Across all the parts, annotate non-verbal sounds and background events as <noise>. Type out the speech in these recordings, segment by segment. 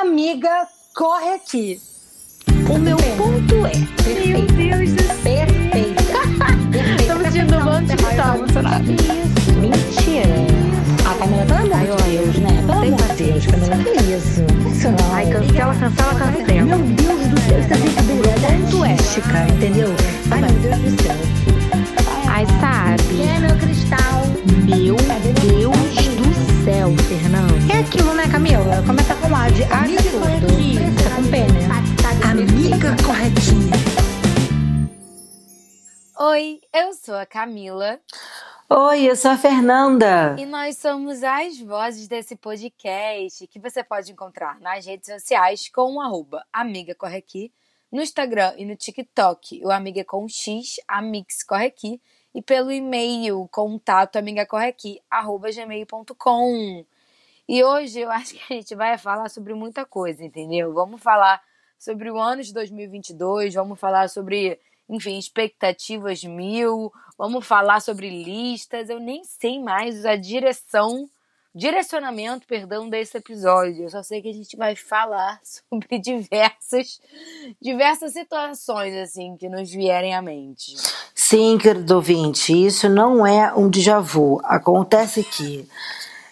Amiga, corre aqui. O meu ponto é. Meu Deus do céu. Perfeita. <laughs> Tô me sentindo um monte de tá emocionada. Mentira. A Camila, amor de olha, Deus, né? Pelo amor de Deus, Camila, que isso? Não. Ai, cancela, cancela, cancela. Meu Deus do céu, isso é brincadeira artística, entendeu? Ai, meu Deus do céu. Ai, sabe? Quem é meu cristal? Meu Deus do céu, Fernando. É aquilo, né, Camila? Começa com A de absurdo. Tá com P, né? Amiga corretinha. Oi, eu sou a Camila Oi, eu sou a Fernanda. e nós somos as vozes desse podcast que você pode encontrar nas redes sociais com o arroba Amiga Corre Aqui, no Instagram e no TikTok, o Amiga com X, Amix Corre Aqui, e pelo e-mail contato amigacorreaqui, arroba gmail.com. E hoje eu acho que a gente vai falar sobre muita coisa, entendeu? Vamos falar sobre o ano de 2022, vamos falar sobre, enfim, expectativas mil, vamos falar sobre listas. Eu nem sei mais a direção, direcionamento, perdão, desse episódio. Eu só sei que a gente vai falar <laughs> sobre diversas, diversas situações, assim, que nos vierem à mente. Sim, querido ouvinte, isso não é um déjà vu. Acontece que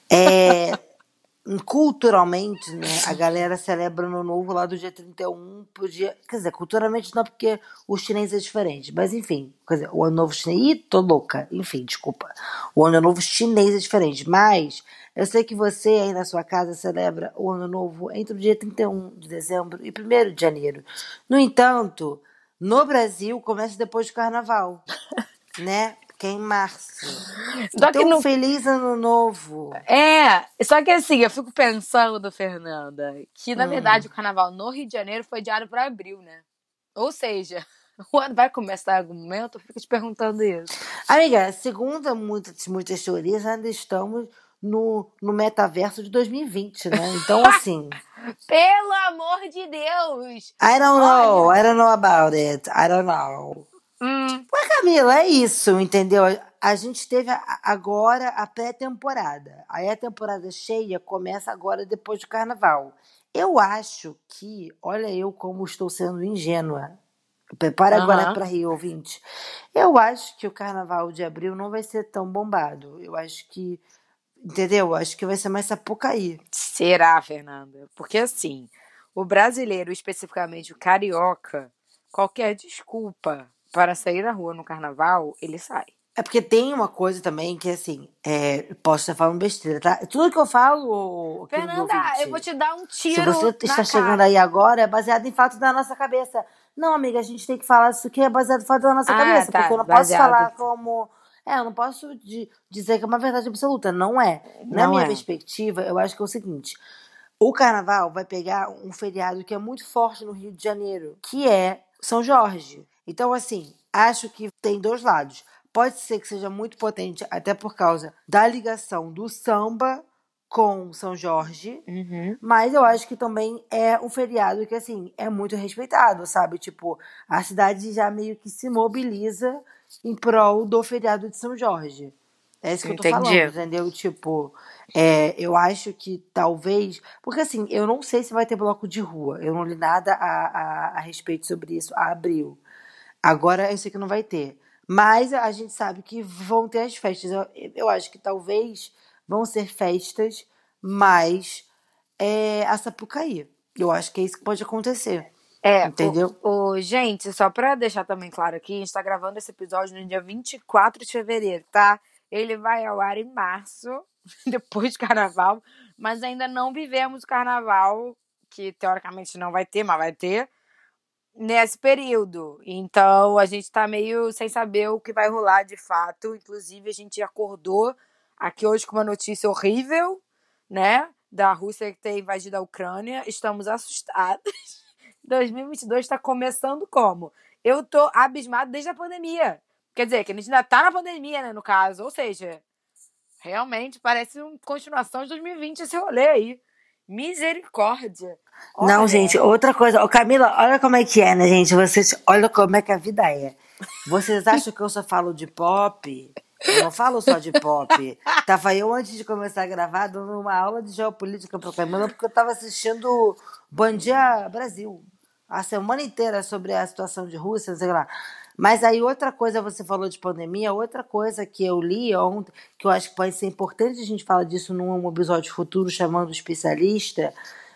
é, <laughs> culturalmente, né, a galera celebra ano novo lá do dia 31 pro dia. Quer dizer, culturalmente não, porque o chinês é diferente. Mas enfim, quer dizer, o ano novo chinês. Ih, tô louca. Enfim, desculpa. O ano novo chinês é diferente. Mas eu sei que você aí na sua casa celebra o ano novo entre o dia 31 de dezembro e 1 de janeiro. No entanto, no Brasil começa depois do carnaval. <laughs> né? Que é em março. Só então, no feliz ano novo. É, só que assim, eu fico pensando, Fernanda, que na Hum. verdade o carnaval no Rio de Janeiro foi diário para abril, né? Ou seja, <laughs> o ano vai começar em algum momento, eu fico te perguntando isso. Amiga, segundo muitas, muitas teorias, ainda estamos no, no metaverso de 2020, né? Então, <laughs> assim, Pelo amor de Deus! I don't know, I don't know about it, I don't know. Hum, Mas, Camila, é isso, entendeu? A gente teve agora a pré-temporada. Aí a temporada cheia começa agora depois do carnaval. Eu acho que, olha eu como estou sendo ingênua. Prepara agora Aham. para Rio, ouvinte. Eu acho que o carnaval de abril não vai ser tão bombado. Eu acho que, entendeu? Eu acho que vai ser mais Sapucaí. será, Fernanda? Porque assim, o brasileiro, especificamente o carioca, qualquer desculpa para sair na rua no carnaval, ele sai. É porque tem uma coisa também que, assim, é, posso estar falando besteira, tá? Tudo que eu falo, Fernanda, eu vou te dar um Se tiro você na está cara. chegando aí agora, é baseado em fatos da nossa cabeça. Não, amiga, a gente tem que falar isso que é baseado em fatos da nossa Ah, cabeça. tá, Porque eu não posso baseado. falar como. É, eu não posso di- dizer que é uma verdade absoluta. Não é. Na Não minha é. perspectiva, eu acho que é o seguinte: o carnaval vai pegar um feriado que é muito forte no Rio de Janeiro, que é São Jorge. Então, assim, acho que tem dois lados. Pode ser que seja muito potente, até por causa da ligação do samba com São Jorge. Uhum. Mas eu acho que também é um feriado que, assim, é muito respeitado, sabe? Tipo, a cidade já meio que se mobiliza em prol do feriado de São Jorge. É isso que eu tô falando, entendeu? Tipo, é, eu acho que talvez. Porque, assim, eu não sei se vai ter bloco de rua. Eu não li nada a, a, a respeito sobre isso a abril. Agora eu sei que não vai ter. Mas a gente sabe que vão ter as festas. Eu, eu acho que talvez vão ser festas, mas é, a Sapucaí. Eu acho que é isso que pode acontecer. É, Entendeu? O, o- gente, só pra deixar também claro aqui, a gente tá gravando esse episódio no dia 24 de fevereiro, tá? Ele vai ao ar em março, <laughs> depois do carnaval, mas ainda não vivemos o carnaval, que teoricamente não vai ter, mas vai ter, nesse período. Então a gente tá meio sem saber o que vai rolar de fato. Inclusive, a gente acordou aqui hoje com uma notícia horrível, né? Da Rússia que tem invadido a Ucrânia. Estamos assustados. <laughs> 2022 está começando como? Eu tô abismado desde a pandemia. Quer dizer, que a gente ainda tá na pandemia, né, no caso. Ou seja, realmente parece uma continuação de 2020 esse rolê aí. Misericórdia. Não, Olha, gente, outra coisa. Ô, Camila, olha como é que é, né, gente? Vocês, olha como é que a vida é. Vocês <laughs> acham que eu só falo de pop Eu não falo só de pop. <laughs> Tava eu, antes de começar a gravar, dando uma aula de geopolítica pra Camila, porque eu tava assistindo Bom Dia Brasil. A semana inteira sobre a situação de Rússia, sei lá. Mas aí outra coisa, você falou de pandemia, outra coisa que eu li ontem, que eu acho que pode ser importante a gente falar disso num episódio futuro chamando especialista.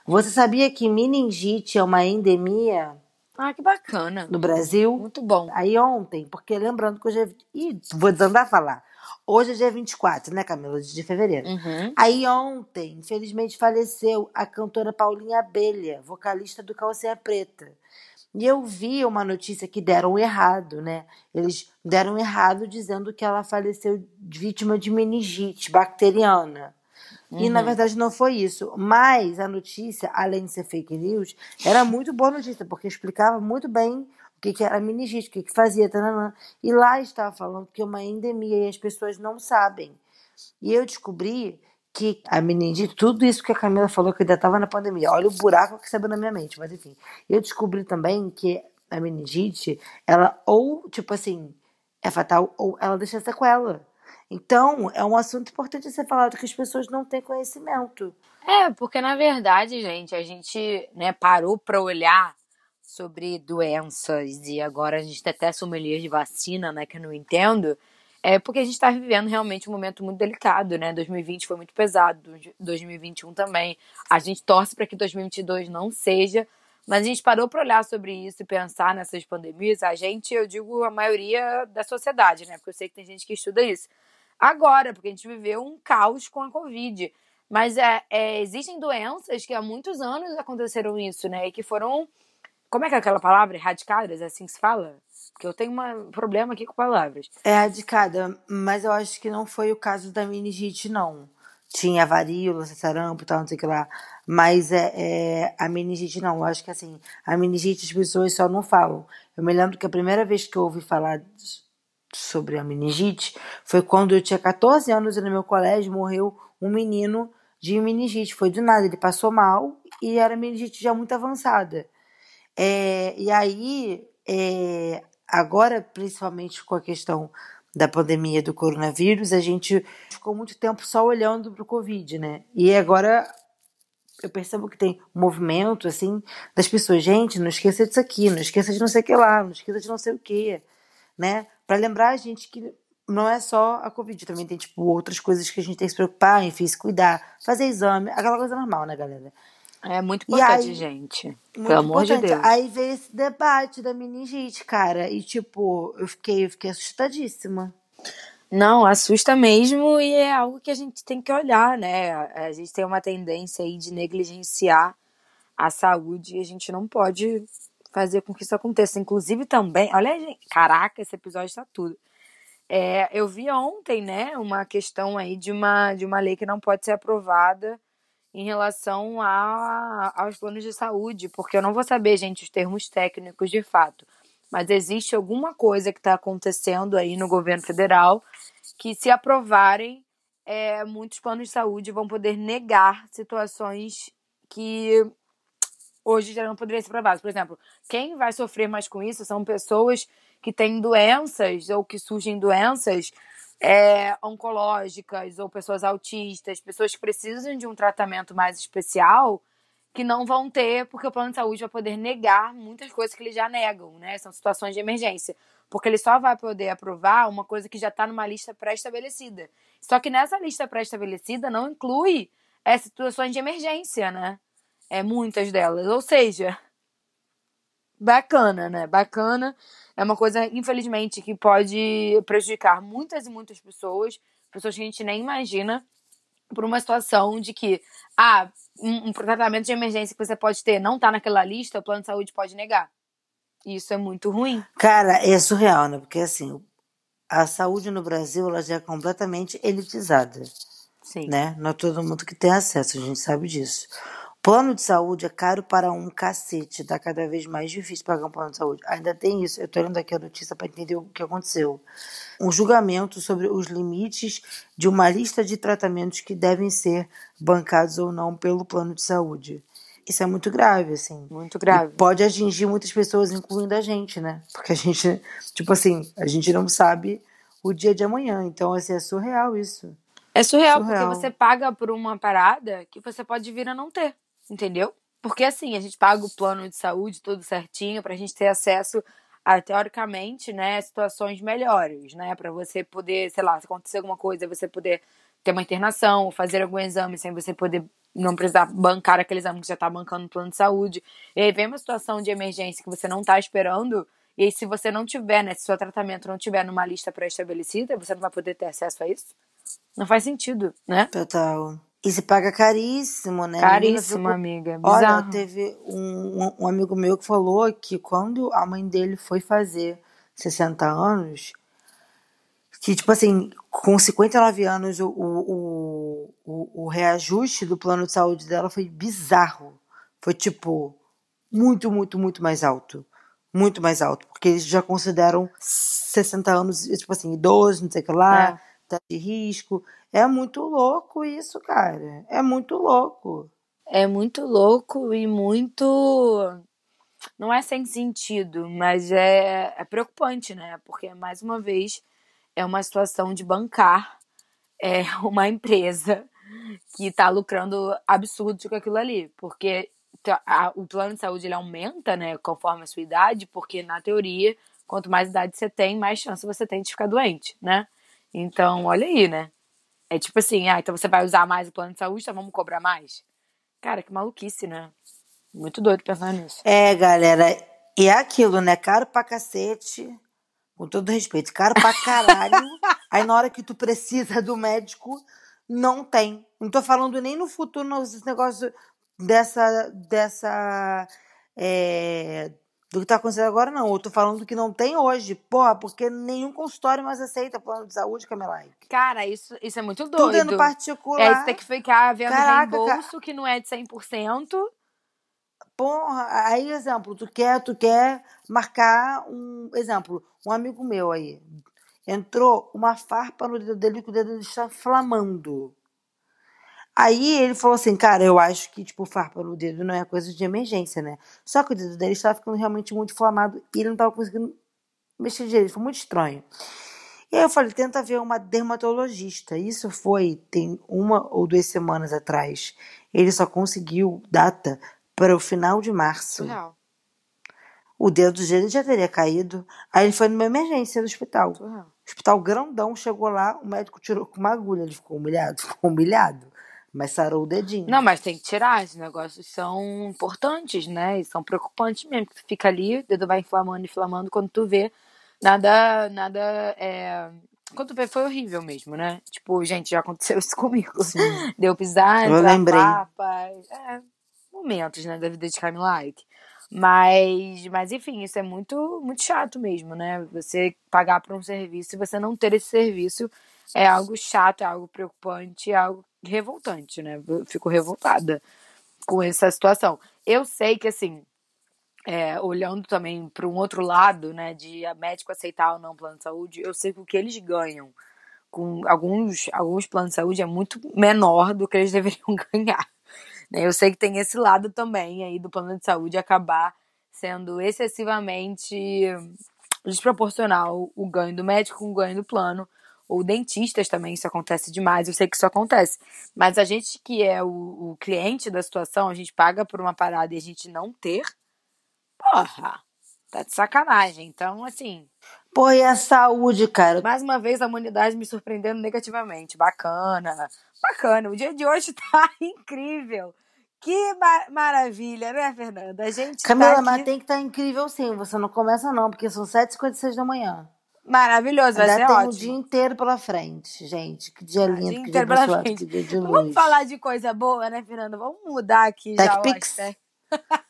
Você sabia que meningite é uma endemia Ah, que bacana. no Brasil? Muito bom. Aí ontem, porque lembrando que hoje é. Ih, vou desandar a falar. Hoje é dia 24, né, Camila? De fevereiro. Uhum. Aí ontem, infelizmente, faleceu a cantora Paulinha Abelha, vocalista do Calcinha Preta. E eu vi uma notícia que deram errado, né? Eles deram errado dizendo que ela faleceu vítima de meningite bacteriana. E na verdade não foi isso. Mas a notícia, além de ser fake news, era muito boa notícia, porque explicava muito bem o que, que era meningite, o que, que fazia, tananã. e lá estava falando que é uma endemia e as pessoas não sabem. E eu descobri que a meningite, tudo isso que a Camila falou que ainda estava na pandemia, olha o buraco que saiu na minha mente, mas enfim. Eu descobri também que a meningite, ela ou, tipo assim, é fatal ou ela deixa sequela. Então, é um assunto importante ser falado que as pessoas não têm conhecimento. É, porque na verdade, gente, a gente né, parou para olhar sobre doenças e agora a gente tem até sommelier de vacina, né, que eu não entendo. É porque a gente está vivendo realmente um momento muito delicado, né? 2020 foi muito pesado, 2021 também. A gente torce para que 2022 não seja, mas a gente parou para olhar sobre isso e pensar nessas pandemias. A gente, eu digo a maioria da sociedade, né? Porque eu sei que tem gente que estuda isso. Agora, porque a gente viveu um caos com a Covid. Mas é, é, existem doenças que há muitos anos aconteceram isso, né? E que foram. Como é que é aquela palavra? Erradicadas, é assim que se fala? Porque eu tenho um problema aqui com palavras. É radicada, mas eu acho que não foi o caso da meningite, não. Tinha varíola, sarampo e tal, não sei o que lá. Mas é, é, a meningite não. Eu acho que assim, a meningite as pessoas só não falam. Eu me lembro que a primeira vez que eu ouvi falar sobre a meningite foi quando eu tinha 14 anos e no meu colégio morreu um menino de meningite. Foi do nada, ele passou mal e era meningite já muito avançada. É, e aí, é, agora, principalmente com a questão da pandemia do coronavírus, a gente ficou muito tempo só olhando para o Covid, né? E agora eu percebo que tem movimento, assim, das pessoas, gente, não esqueça disso aqui, não esqueça de não sei o que lá, não esqueça de não sei o que, né? Para lembrar a gente que não é só a Covid, também tem, tipo, outras coisas que a gente tem que se preocupar, enfim, se cuidar, fazer exame, aquela coisa normal, né, galera? É muito importante, aí, gente. muito Pelo amor de. Deus. Aí veio esse debate da meningite, cara, e tipo, eu fiquei, eu fiquei assustadíssima. Não, assusta mesmo e é algo que a gente tem que olhar, né? A gente tem uma tendência aí de negligenciar a saúde e a gente não pode fazer com que isso aconteça. Inclusive também, olha, gente, caraca, esse episódio está tudo. É, eu vi ontem, né, uma questão aí de uma, de uma lei que não pode ser aprovada em relação a, aos planos de saúde, porque eu não vou saber, gente, os termos técnicos de fato, mas existe alguma coisa que está acontecendo aí no governo federal que, se aprovarem, é, muitos planos de saúde vão poder negar situações que hoje já não poderiam ser aprovadas. Por exemplo, quem vai sofrer mais com isso são pessoas que têm doenças ou que surgem doenças é, oncológicas ou pessoas autistas, pessoas que precisam de um tratamento mais especial que não vão ter, porque o plano de saúde vai poder negar muitas coisas que eles já negam, né? São situações de emergência. Porque ele só vai poder aprovar uma coisa que já está numa lista pré-estabelecida. Só que nessa lista pré-estabelecida não inclui é, situações de emergência, né? É, muitas delas. Ou seja, bacana, né? Bacana. É uma coisa, infelizmente, que pode prejudicar muitas e muitas pessoas, pessoas que a gente nem imagina, por uma situação de que, ah, um, um tratamento de emergência que você pode ter não tá naquela lista, o plano de saúde pode negar. Isso é muito ruim. Cara, é surreal, né? Porque assim, a saúde no Brasil ela já é completamente elitizada, Sim. né? Não é todo mundo que tem acesso, a gente sabe disso. Plano de saúde é caro para um cacete, tá cada vez mais difícil pagar um plano de saúde. Ainda tem isso, eu tô lendo aqui a notícia para entender o que aconteceu. Um julgamento sobre os limites de uma lista de tratamentos que devem ser bancados ou não pelo plano de saúde. Isso é muito grave, assim. Muito grave. E pode atingir muitas pessoas, incluindo a gente, né? Porque a gente, tipo assim, a gente não sabe o dia de amanhã. Então, assim, é surreal isso. É surreal, Surreal. porque você paga por uma parada que você pode vir a não ter, entendeu? Porque assim, a gente paga o plano de saúde tudo certinho pra gente ter acesso a, teoricamente, né, situações melhores, né? Pra você poder, sei lá, se acontecer alguma coisa, você poder ter uma internação, fazer algum exame sem você poder não precisar bancar aquele exame que já tá bancando no plano de saúde. E aí vem uma situação de emergência que você não tá esperando, e aí se você não tiver, né, se seu tratamento não tiver numa lista pré-estabelecida, você não vai poder ter acesso a isso. Não faz sentido, né? Total. E se paga caríssimo, né? Caríssimo, ficou- amiga. Olha, teve um, um- amigo meu que falou que quando a mãe dele foi fazer 60 anos, que, tipo assim, com 59 anos, o, o, o, o, o reajuste do plano de saúde dela foi bizarro. Foi, tipo, muito, muito, muito mais alto. Muito mais alto. Porque eles já consideram 60 anos, tipo assim, idoso, não sei o que lá, É. tá de risco. É muito louco isso, cara. É muito louco. É muito louco e muito. Não é sem sentido, mas é, é preocupante, né? Porque, mais uma vez, é uma situação de bancar é, <laughs> uma empresa que está lucrando absurdo com aquilo ali. Porque a- o plano de saúde ele aumenta, né, conforme a sua idade, porque, na teoria, quanto mais idade você tem, mais chance você tem de ficar doente, né? Então, olha aí, né? É tipo assim, ah, então você vai usar mais o plano de saúde, então vamos cobrar mais? Cara, que maluquice, né? Muito doido pensar nisso. É, galera, e é aquilo, né? Caro pra cacete, com todo respeito, caro pra caralho. <laughs> Aí na hora que tu precisa do médico, não tem. Não tô falando nem no futuro, não, esse negócio dessa. dessa é, do que tá acontecendo agora, não. Eu tô falando que não tem hoje. Porra, porque nenhum consultório mais aceita plano de saúde, Camelike. Cara, isso, isso é muito doido. Tudo é no particular. É, você tem que ficar vendo Caraca, reembolso que não é de 100%. Porra, aí, exemplo, tu quer, tu quer marcar um. Exemplo, um amigo meu aí. Entrou uma farpa no dedo dele que o dedo está inflamando. Aí ele falou assim, cara, eu acho que, tipo, farpa no dedo não é coisa de emergência, né? Só que o dedo dele estava ficando realmente muito inflamado e ele não estava conseguindo mexer direito. Foi muito estranho. E aí eu falei, tenta ver uma dermatologista. Isso foi, tem uma ou duas semanas atrás. Ele só conseguiu data para o final de março. Surreal. O dedo dele já teria caído. Aí ele foi numa emergência do hospital. Surreal. Hospital grandão, chegou lá, o médico tirou com uma agulha. Ele ficou humilhado? Ficou humilhado. Mas sarou o dedinho. Não, mas tem que tirar. Esses negócios são importantes, né? E são preocupantes mesmo. Que tu fica ali, o dedo vai inflamando, inflamando. Quando tu vê, nada, nada é... Quando tu vê, foi horrível mesmo, né? Tipo, gente, já aconteceu <laughs> isso comigo. Sim. Deu pisar, Eu lembrei. papa. É, momentos, né, da vida de Kami Like. Mas, mas, enfim, isso é muito, muito chato mesmo, né? Você pagar por um serviço e você não ter esse serviço é algo chato, é algo preocupante, é algo revoltante, né? Eu fico revoltada com essa situação. Eu sei que, assim, é, olhando também para um outro lado, né, de médico aceitar ou não plano de saúde, eu sei que o que eles ganham com alguns, alguns planos de saúde é muito menor do que eles <laughs> deveriam ganhar. né? Eu sei que tem esse lado também aí do plano de saúde acabar sendo excessivamente desproporcional o ganho do médico com o ganho do plano. Ou dentistas também, isso acontece demais, eu sei que isso acontece. Mas a gente que é o, o cliente da situação, a gente paga por uma parada e a gente não ter, porra, tá de sacanagem. Então, assim, Pô, e a saúde, cara? mais uma vez a humanidade me surpreendendo negativamente. Bacana, bacana. O dia de hoje <laughs> tá incrível. Que ma- maravilha, né, Fernanda? A gente Camila, tá mas aqui tem que estar incrível sim. Você não começa não, porque são 7h56 da manhã. Maravilhoso, vai Ainda ser tem ótimo. o dia inteiro pela frente, gente. Que dia Ah, lindo, dia que dia abençoado, frente. que dia de luz. Vamos falar de coisa boa, né, Fernanda? Vamos mudar aqui já o TechPix? aspecto.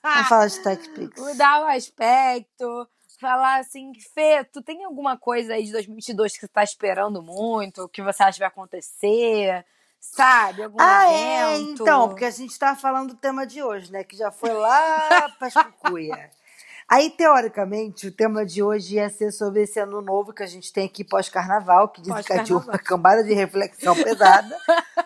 Vamos falar de TechPix. <laughs> Mudar o aspecto. Falar assim, Fê, tu tem alguma coisa aí de 2022 que você tá esperando muito? Que você acha que vai acontecer? Sabe? Algum Ah, é, evento? então, porque a gente tá falando do tema de hoje, né? Que já foi lá pra Chucuia. Aí, teoricamente, o tema de hoje ia ser sobre esse ano novo que a gente tem aqui pós-carnaval, que desencadeou Pós-carnaval. uma <laughs> cambada de reflexão pesada.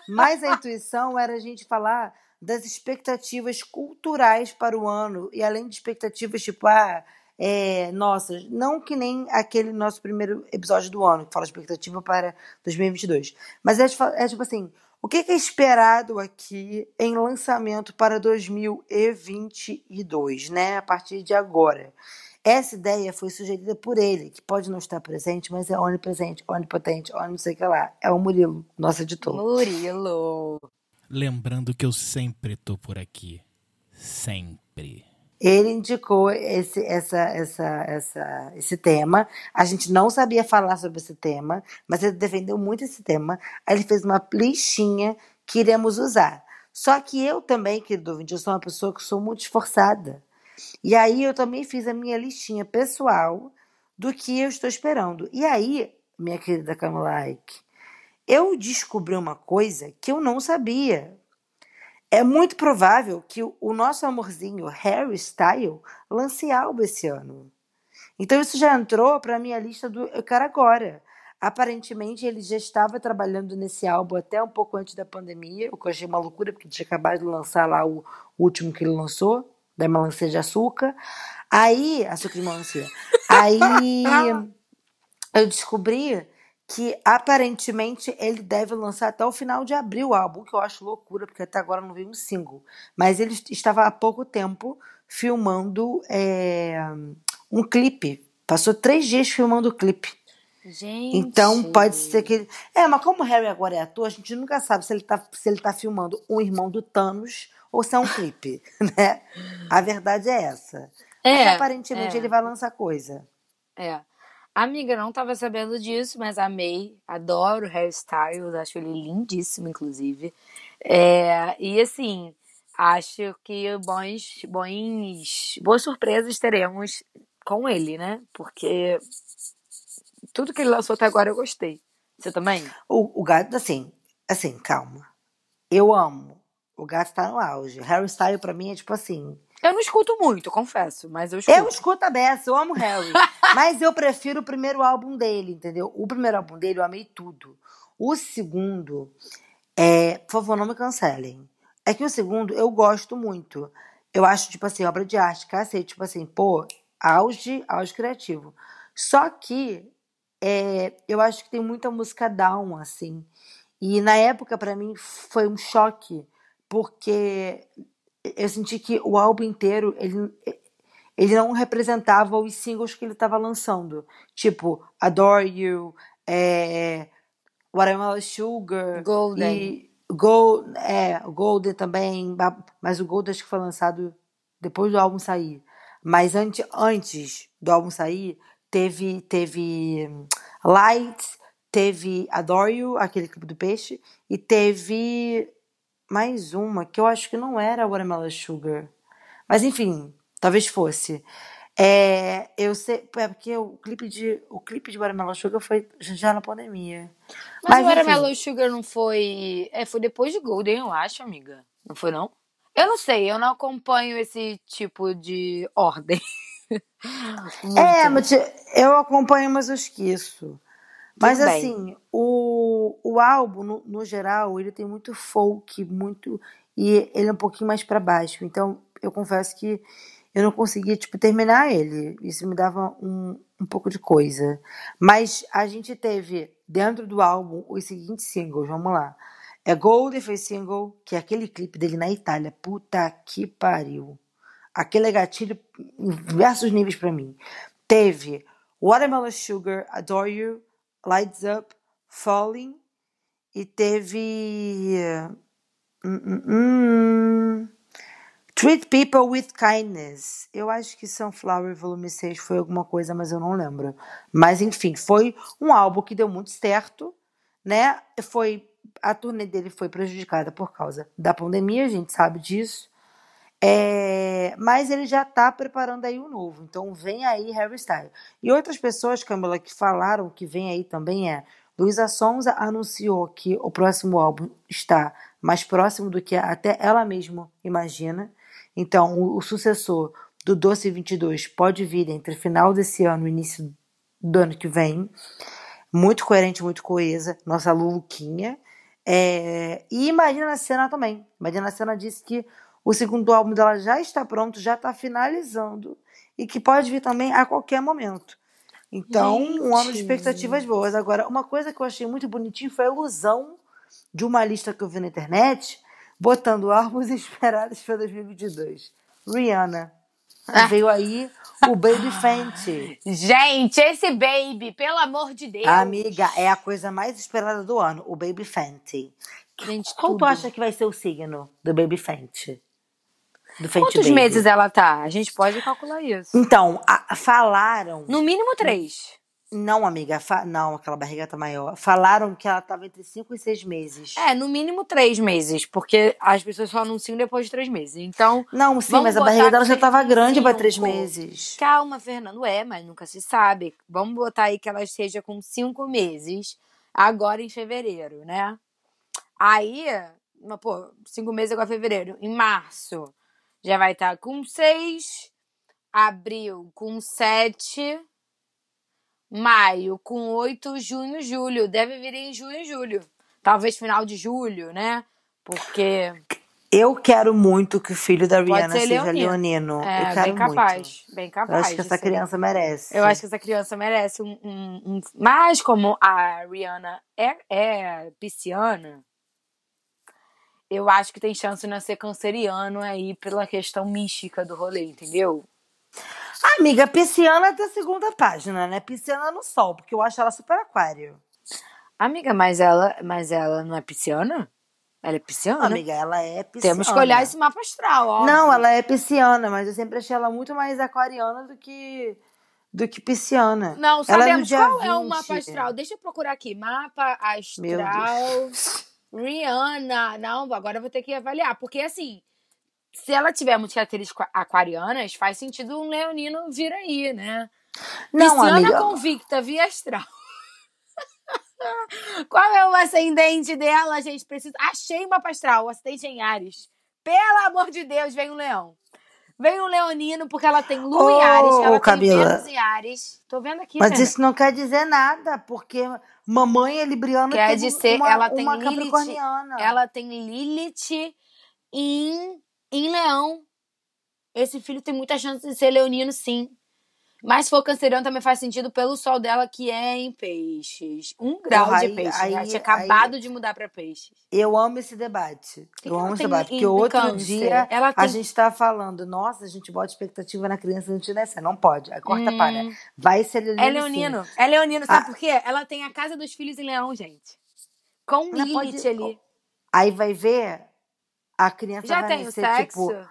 Mas a intuição era a gente falar das expectativas culturais para o ano. E além de expectativas, tipo, ah, é, nossas, não que nem aquele nosso primeiro episódio do ano, que fala expectativa para 2022. Mas é, é tipo assim, o que é esperado aqui em lançamento para 2022, né? A partir de agora. Essa ideia foi sugerida por ele, que pode não estar presente, mas é onipresente, onipotente, on não sei o que lá. É o Murilo, nosso editor. Murilo. Lembrando que eu sempre tô por aqui. Sempre. Ele indicou esse, essa, essa, essa, esse tema. A gente não sabia falar sobre esse tema, mas ele defendeu muito esse tema. Aí ele fez uma listinha que iremos usar. Só que eu também, querido ouvinte, eu sou uma pessoa que sou muito esforçada. E aí eu também fiz a minha listinha pessoal do que eu estou esperando. E aí, minha querida Camilike, eu descobri uma coisa que eu não sabia. É muito provável que o nosso amorzinho Harry Style lance álbum esse ano. Então isso já entrou para a minha lista do Eu Quero Agora. Aparentemente ele já estava trabalhando nesse álbum até um pouco antes da pandemia, o que eu achei uma loucura, porque tinha acabado de lançar lá o último que ele lançou, da melancia de açúcar. Aí, açúcar de melancia. Aí <laughs> eu descobri que aparentemente ele deve lançar até o final de abril o álbum, que eu acho loucura, porque até agora não veio um single. Mas ele estava há pouco tempo filmando é, um clipe. Passou três dias filmando o clipe. Gente. Então pode ser que. É, mas como o Harry agora é ator, a gente nunca sabe se ele tá, se ele tá filmando um irmão do Thanos ou se é um clipe, <laughs> né? A verdade é essa. É, Mas, aparentemente é. ele vai lançar coisa. É. Amiga, não tava sabendo disso, mas amei. Adoro hairstyles, acho ele lindíssimo, inclusive. É, e assim, acho que bons, bons, boas surpresas teremos com ele, né? Porque tudo que ele lançou até agora eu gostei. Você também? O, o gato, assim, assim, calma. Eu amo. O gato tá no auge. Harry Styles pra mim é tipo assim. Eu não escuto muito, confesso, mas eu escuto. Eu escuto a beça, eu amo Harry. <laughs> mas eu prefiro o primeiro álbum dele, entendeu? O primeiro álbum dele eu amei tudo. O segundo, é, por favor, não me cancelem. É que o segundo eu gosto muito. Eu acho, tipo assim, obra de arte, cacete. Tipo assim, pô, auge, auge criativo. Só que é, eu acho que tem muita música down, assim. E na época, pra mim, foi um choque, porque eu senti que o álbum inteiro ele, ele não representava os singles que ele estava lançando. Tipo, Adore You, é, Watermelon Sugar. Golden. E Gold, é, Golden também, mas o Golden acho que foi lançado depois do álbum sair. Mas antes, antes do álbum sair, teve, teve Light, teve Adore You, aquele clipe do peixe, e teve mais uma que eu acho que não era Watermelon Sugar. Mas enfim, talvez fosse. É, eu sei, é porque o clipe de o clipe de Watermelon Sugar foi já na pandemia. Mas, Mas Watermelon Sugar não foi, é, foi depois de Golden, eu acho, amiga. Não foi não? Eu não sei, eu não acompanho esse tipo de ordem. <laughs> é, mas eu acompanho, mas eu esqueço. Mas Tudo assim, o, o álbum, no, no geral, ele tem muito folk, muito. E ele é um pouquinho mais para baixo. Então, eu confesso que eu não conseguia, tipo, terminar ele. Isso me dava um, um pouco de coisa. Mas a gente teve, dentro do álbum, os seguintes singles. Vamos lá. É Gold foi single, que é aquele clipe dele na Itália. Puta que pariu. Aquele é gatilho em diversos níveis para mim. Teve Watermelon Sugar, Adore You, Lights Up, Falling e teve hum, hum, hum, Treat People with Kindness. Eu acho que Sunflower Volume 6 foi alguma coisa, mas eu não lembro. Mas enfim, foi um álbum que deu muito certo, né? Foi a turnê dele foi prejudicada por causa da pandemia, a gente sabe disso. É, mas ele já está preparando aí o um novo. Então vem aí Harry Styles. E outras pessoas, Camila, que falaram que vem aí também é. Luísa Sonza anunciou que o próximo álbum está mais próximo do que até ela mesma imagina. Então, o, o sucessor do Doce 22 pode vir entre final desse ano e início do ano que vem. Muito coerente, muito coesa. Nossa Luluquinha. É, e Marina Senna também. Marina Senna disse que o segundo álbum dela já está pronto, já está finalizando. e que pode vir também a qualquer momento. Então, um ano de Gente. expectativas boas. Agora, uma coisa que eu achei muito bonitinho foi a ilusão de uma lista que eu vi na internet botando álbuns <laughs> esperados para 2022. Rihanna. Ah. Veio aí o Baby Fenty. Gente, esse baby, pelo amor de Deus. Amiga, é a coisa mais esperada do ano, o Baby Fenty. Gente, Qual tudo. tu acha que vai ser o signo do Baby Fenty? Do Fenty Quantos Baby? meses ela tá? A gente pode calcular isso. Então, a- falaram. No mínimo três. Não, amiga, não, aquela barriga tá maior. Falaram que ela tava entre 5 e 6 meses. É, no mínimo três meses, porque as pessoas só anunciam depois de três meses. Então, Não, sim, mas a barriga dela já tava grande pra cinco. 3 meses. calma, Fernando. É, mas nunca se sabe. Vamos botar aí que ela esteja com cinco meses, agora em fevereiro, né? Aí, pô, cinco meses agora em fevereiro. Em março, já vai estar com seis. Abril com sete. Maio com oito. Junho, julho. Deve vir em junho e julho. Talvez final de julho, né? Porque Eu quero muito que o filho da Rihanna seja leonino. leonino. é eu quero bem capaz. muito. Bem Eu capaz. acho que essa ser. criança merece. Eu acho que essa criança merece um. um, um- Mas como a Rihanna é, é pisciana, eu acho que tem chance de nascer canceriano aí pela questão mística do rolê, entendeu? Amiga, pisciana é da segunda página, né? Pisciana no sol, porque eu acho ela super aquário. Amiga, mas ela, mas ela não é pisciana? Ela é pisciana? Amiga, ela é pisciana. Temos que olhar esse mapa astral, ó. Não, ela é pisciana, mas eu sempre achei ela muito mais aquariana do que do que pisciana. Não, Ela é sabemos dia qual é o 20. mapa astral. Deixa eu procurar aqui. Mapa astral. <laughs> Rihanna. Não, agora eu vou ter que avaliar. Porque, assim, se ela tiver muitas características aquarianas, faz sentido um leonino vir aí, né? Não, Pisciana amiga. convicta, via astral. <laughs> Qual é o ascendente dela, gente? Preciso... Achei o mapa astral, o ascendente em Ares. Pelo amor de Deus, vem um leão. Vem um leonino, porque ela tem lua em Ô, Ares, ela tem Camila. Vênus em Ares. Tô vendo aqui, Mas Fernanda. isso não quer dizer nada, porque mamãe é libriana Quer dizer, uma, ela tem uma Lilith, capricorniana. Ela tem Lilith em, em leão. Esse filho tem muita chance de ser leonino, sim. Mas se for canceriano, também faz sentido pelo sol dela, que é em peixes. Um grau Porra, de aí- peixes. aí- né? Tinha aí- acabado de mudar pra peixes. Eu amo esse debate. que eu ela amo esse tem debate. Porque outro câncer? dia Ela a tem- gente tá falando, nossa, a gente bota expectativa na criança antes de nascer. Não pode. Aí corta Hum. para. Vai ser leonino. É sim. leonino. É leonino, sabe Ah. por quê? Ela tem a casa dos filhos em leão, gente. Com Não Lilith pode- ali. Aí vai ver, a criança Já vai tem o nascer, sexo? tipo,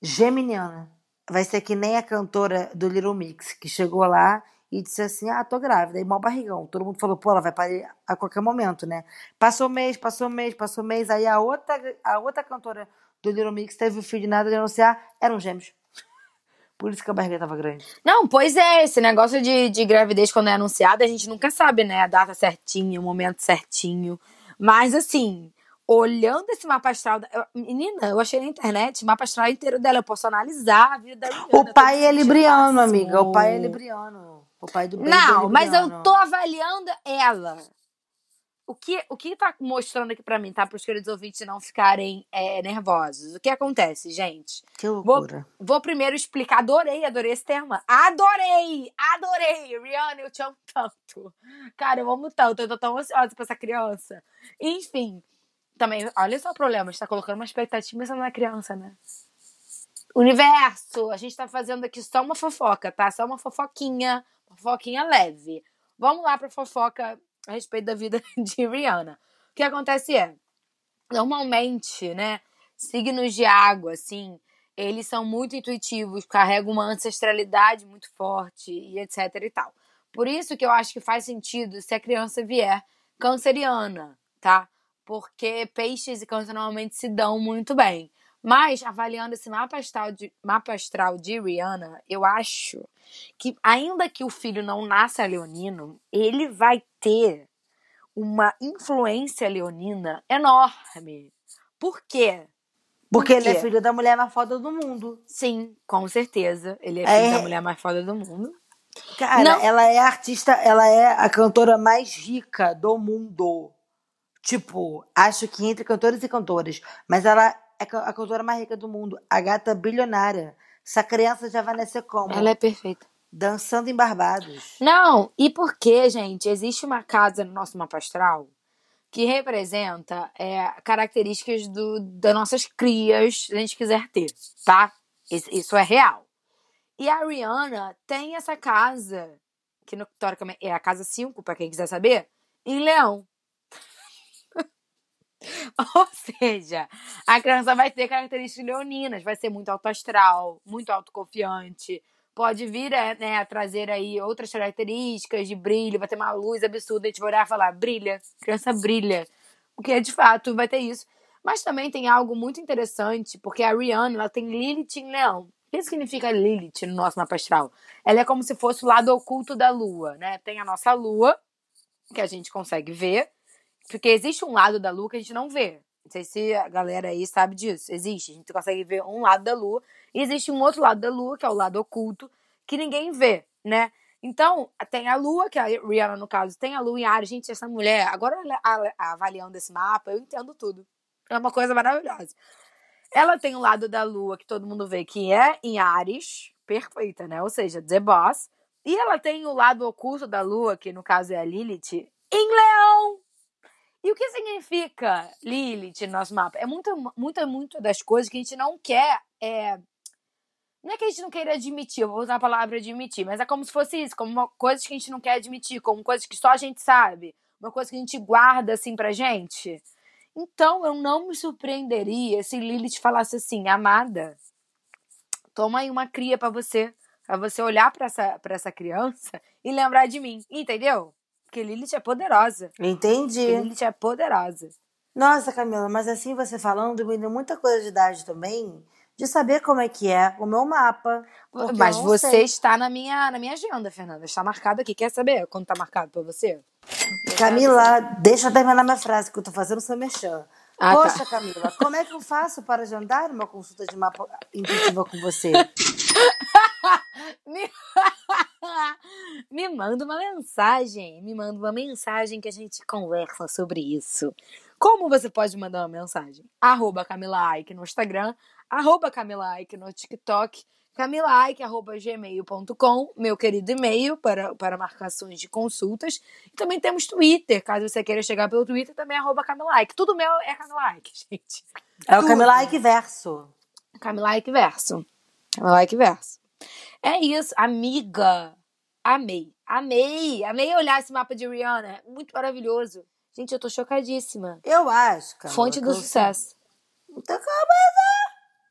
geminiana. Vai ser que nem a cantora do Little Mix, que chegou lá e disse assim, ah, tô grávida. E mó barrigão. Todo mundo falou, pô, ela vai parir a qualquer momento, né? Passou mês, passou mês, passou mês. Aí a outra, a outra cantora do Little Mix teve o filho de nada de anunciar, eram gêmeos. Por isso que a barriga tava grande. Não, pois é, esse negócio de, de gravidez quando é anunciada, a gente nunca sabe, né? A data certinha, o momento certinho. Mas assim, olhando esse mapa astral. da- menina, eu achei na internet o mapa astral inteiro dela. Eu posso analisar a vida da Rihanna. O pai é libriano, amiga. O pai é libriano. O pai do baby é Não, mas eu tô avaliando ela. O que, o que tá mostrando aqui pra mim, tá? Para os queridos ouvintes não ficarem é, nervosos. O que acontece, gente? Que Vou, loucura. vou primeiro explicar. Adorei, adorei esse tema. Adorei! Adorei! Rihanna, eu te amo tanto. Cara, eu amo tanto. Eu tô tão ansiosa pra essa criança. Enfim, também, olha só o problema. A gente tá colocando uma expectativa pensando na criança, né? Universo, a gente tá fazendo aqui só uma fofoca, tá? Só uma fofoquinha, uma fofoquinha leve. Vamos lá pra fofoca a respeito da vida <laughs> de Rihanna. O que acontece é, normalmente, né, signos de água, assim, eles são muito intuitivos, carregam uma ancestralidade muito forte e etc e tal. Por isso que eu acho que faz sentido se a criança vier canceriana, tá? Porque peixes e câncer normalmente se dão muito bem. Mas, avaliando esse mapa astral de, mapa astral de Rihanna, eu acho que, ainda que o filho não nasça leonino, ele vai ter uma influência leonina enorme. Por quê? Porque Por ele é filho da mulher mais foda do mundo. Sim, com certeza. Ele é filho É. da mulher mais foda do mundo. Cara, Não. ela é a artista, ela é a cantora mais rica do mundo. Tipo, acho que entre cantores e cantoras. Mas ela é a cantora mais rica do mundo. A gata bilionária. Essa criança já vai nascer como? Ela é perfeita. Dançando em Barbados. Não, e porque, gente, existe uma casa no nosso mapa astral que representa é, características do, das nossas crias, se a gente quiser ter, tá? Isso, é real. E a Rihanna tem essa casa, que no, teoricamente é a casa 5, pra quem quiser saber, em Leão. <laughs> Ou seja, a criança vai ter características leoninas, vai ser muito autoastral, muito autoconfiante, pode vir a, né, a trazer aí outras características de brilho, vai ter uma luz absurda, a gente vai olhar e falar, brilha, criança brilha. Porque de fato vai ter isso. Mas também tem algo muito interessante, porque a Rihanna ela tem Lilith em Leão. O que significa Lilith no nosso mapa astral? Ela é como se fosse o lado oculto da lua, né? Tem a nossa lua, que a gente consegue ver, porque existe um lado da lua que a gente não vê. Não sei se a galera aí sabe disso. Existe. A gente consegue ver um lado da lua. E existe um outro lado da lua, que é o lado oculto, que ninguém vê, né? Então, tem a lua, que a Rihanna, no caso, tem a lua em Ares. Gente, essa mulher, agora avaliando esse mapa, eu entendo tudo. É uma coisa maravilhosa. Ela tem o lado da lua, que todo mundo vê, que é em Ares. Perfeita, né? Ou seja, The Boss. E ela tem o lado oculto da lua, que no caso é a Lilith, em Leão. E o que significa Lilith no nosso mapa? É muita, muita, muito das coisas que a gente não quer. É... Não é que a gente não queira admitir, eu vou usar a palavra admitir, mas é como se fosse isso, como uma, coisas que a gente não quer admitir, como coisas que só a gente sabe, uma coisa que a gente guarda assim pra gente. Então eu não me surpreenderia se Lilith falasse assim, amada, toma aí uma cria para você, para você olhar para essa, pra essa criança e lembrar de mim, entendeu? Porque Lilith é poderosa. Entendi. Porque Lilith é poderosa. Nossa, Camila, mas assim você falando, me deu muita curiosidade também de saber como é que é o meu mapa. Mas você sei. está na minha, na minha agenda, Fernanda. Está marcado aqui. Quer saber quando está marcado para você? Camila, deixa eu terminar minha frase que eu tô fazendo seu merchan. Ah, tá. Poxa, Camila, como é que eu faço para agendar uma consulta de mapa intuitiva com você? <laughs> me... <laughs> me manda uma mensagem. Me manda uma mensagem que a gente conversa sobre isso. Como você pode mandar uma mensagem? Arroba Camila Ike no Instagram, arroba Camila Ike no TikTok, camilaike.gmail.com, meu querido e-mail para, para marcações de consultas. E também temos Twitter, caso você queira chegar pelo Twitter, também é arroba. Tudo meu é Camila Ike, <laughs> gente. É o Tudo. Camila Ike Verso. Camila Ike Verso. Camila Ike Verso. É isso, amiga. Amei, amei, amei olhar esse mapa de Rihanna. É muito maravilhoso. Gente, eu tô chocadíssima. Eu acho, cara. Fonte do sucesso. Então, mas,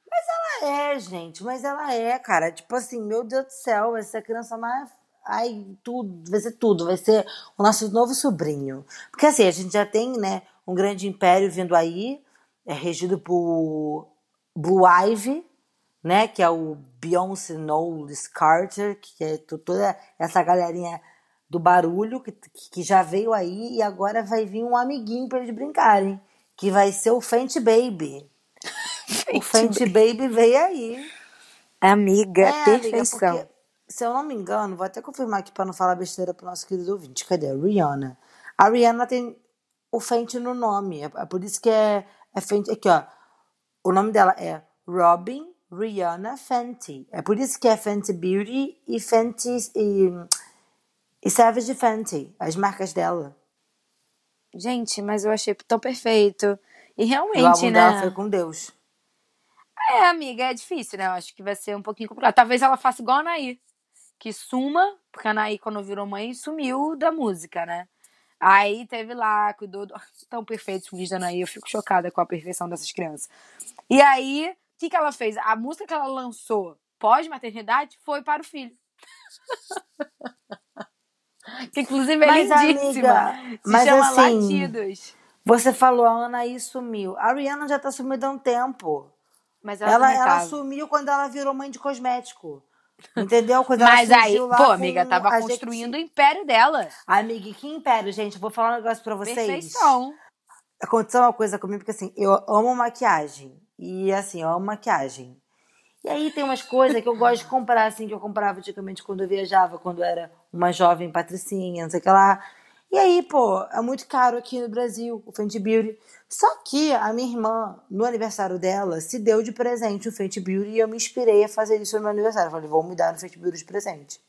mas ela é, gente. Mas ela é, cara. Tipo assim, meu Deus do céu, vai ser a criança mais. Ai, tudo, vai ser tudo. Vai ser o nosso novo sobrinho. Porque assim, a gente já tem, né, um grande império vindo aí, é regido por Blue Ivy, né? Que é o Beyoncé Knowles Carter, que é toda essa galerinha do barulho que, que já veio aí e agora vai vir um amiguinho para eles brincarem, que vai ser o Fenty Baby. <laughs> o Fenty Baby veio aí. Amiga, É, perfeição. amiga, porque, se eu não me engano, vou até confirmar aqui para não falar besteira pro nosso querido ouvinte. Cadê? Rihanna. A Rihanna tem o Fenty no nome. É é por isso que é, é Fenty. Aqui, ó. O nome dela é Robin Rihanna Fenty. É por isso que é Fenty Beauty e Fenty e, e Savage Fenty, as marcas dela. Gente, mas eu achei tão perfeito. E o realmente, álbum dela né? foi com Deus. É, amiga, é difícil, né? Eu acho que vai ser um pouquinho complicado. Talvez ela faça igual a Anaí. Que suma, porque a Anaí, quando virou mãe, sumiu da música, né? Aí teve lá, cuidou do... <laughs> Tão perfeito os vídeos da Anaí, eu fico chocada com a perfeição dessas crianças. E aí, o que, que ela fez? A música que ela lançou pós-maternidade foi para o filho. <laughs> que inclusive é Mas, lindíssima. amiga, Se mas chama assim, Latidos. Você falou, a Anaí sumiu. A Rihanna já tá sumida há um tempo. Mas ela, Ela, ela sumiu quando ela virou mãe de cosmético. Entendeu? Quando Mas ela aí, pô, amiga, tava construindo o Jequiti- império dela. Amiga, que império, gente. Vou falar um negócio pra vocês. Perfeição. Aconteceu uma coisa comigo, porque assim, eu amo maquiagem. E assim, amo maquiagem. E aí tem umas coisas que eu gosto de comprar, assim, que eu comprava antigamente quando eu viajava, quando eu era uma jovem patricinha, não sei o que lá. E aí, pô, é muito caro aqui no Brasil o Fenty Beauty. Só que a minha irmã, no aniversário dela, se deu de presente o Fenty Beauty e eu me inspirei a fazer isso no meu aniversário. Eu falei, vou me dar no Fenty Beauty de presente.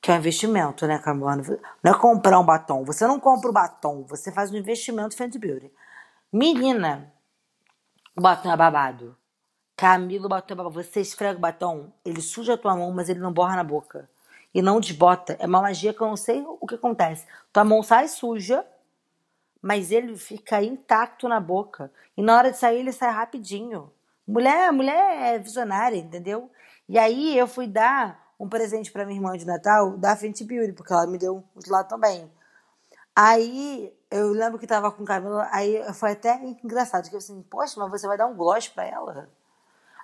Que é um investimento, né, Camila? Não é comprar um batom. Você não compra o batom, você faz um investimento Fenty Beauty. Menina, o batom é babado. Camilo, batom é babado. Você esfrega o batom, ele suja a tua mão, mas ele não borra na boca e não desbota. É uma magia que eu não sei o que acontece. Tua mão sai suja, mas ele fica intacto na boca. E na hora de sair, ele sai rapidinho. Mulher, mulher é visionária, entendeu? E aí eu fui dar um presente para minha irmã de Natal da Fenty Beauty, porque ela me deu de lá também. Aí eu lembro que tava com o cabelo, aí foi até engraçado, que eu assim, poxa, mas você vai dar um gloss para ela?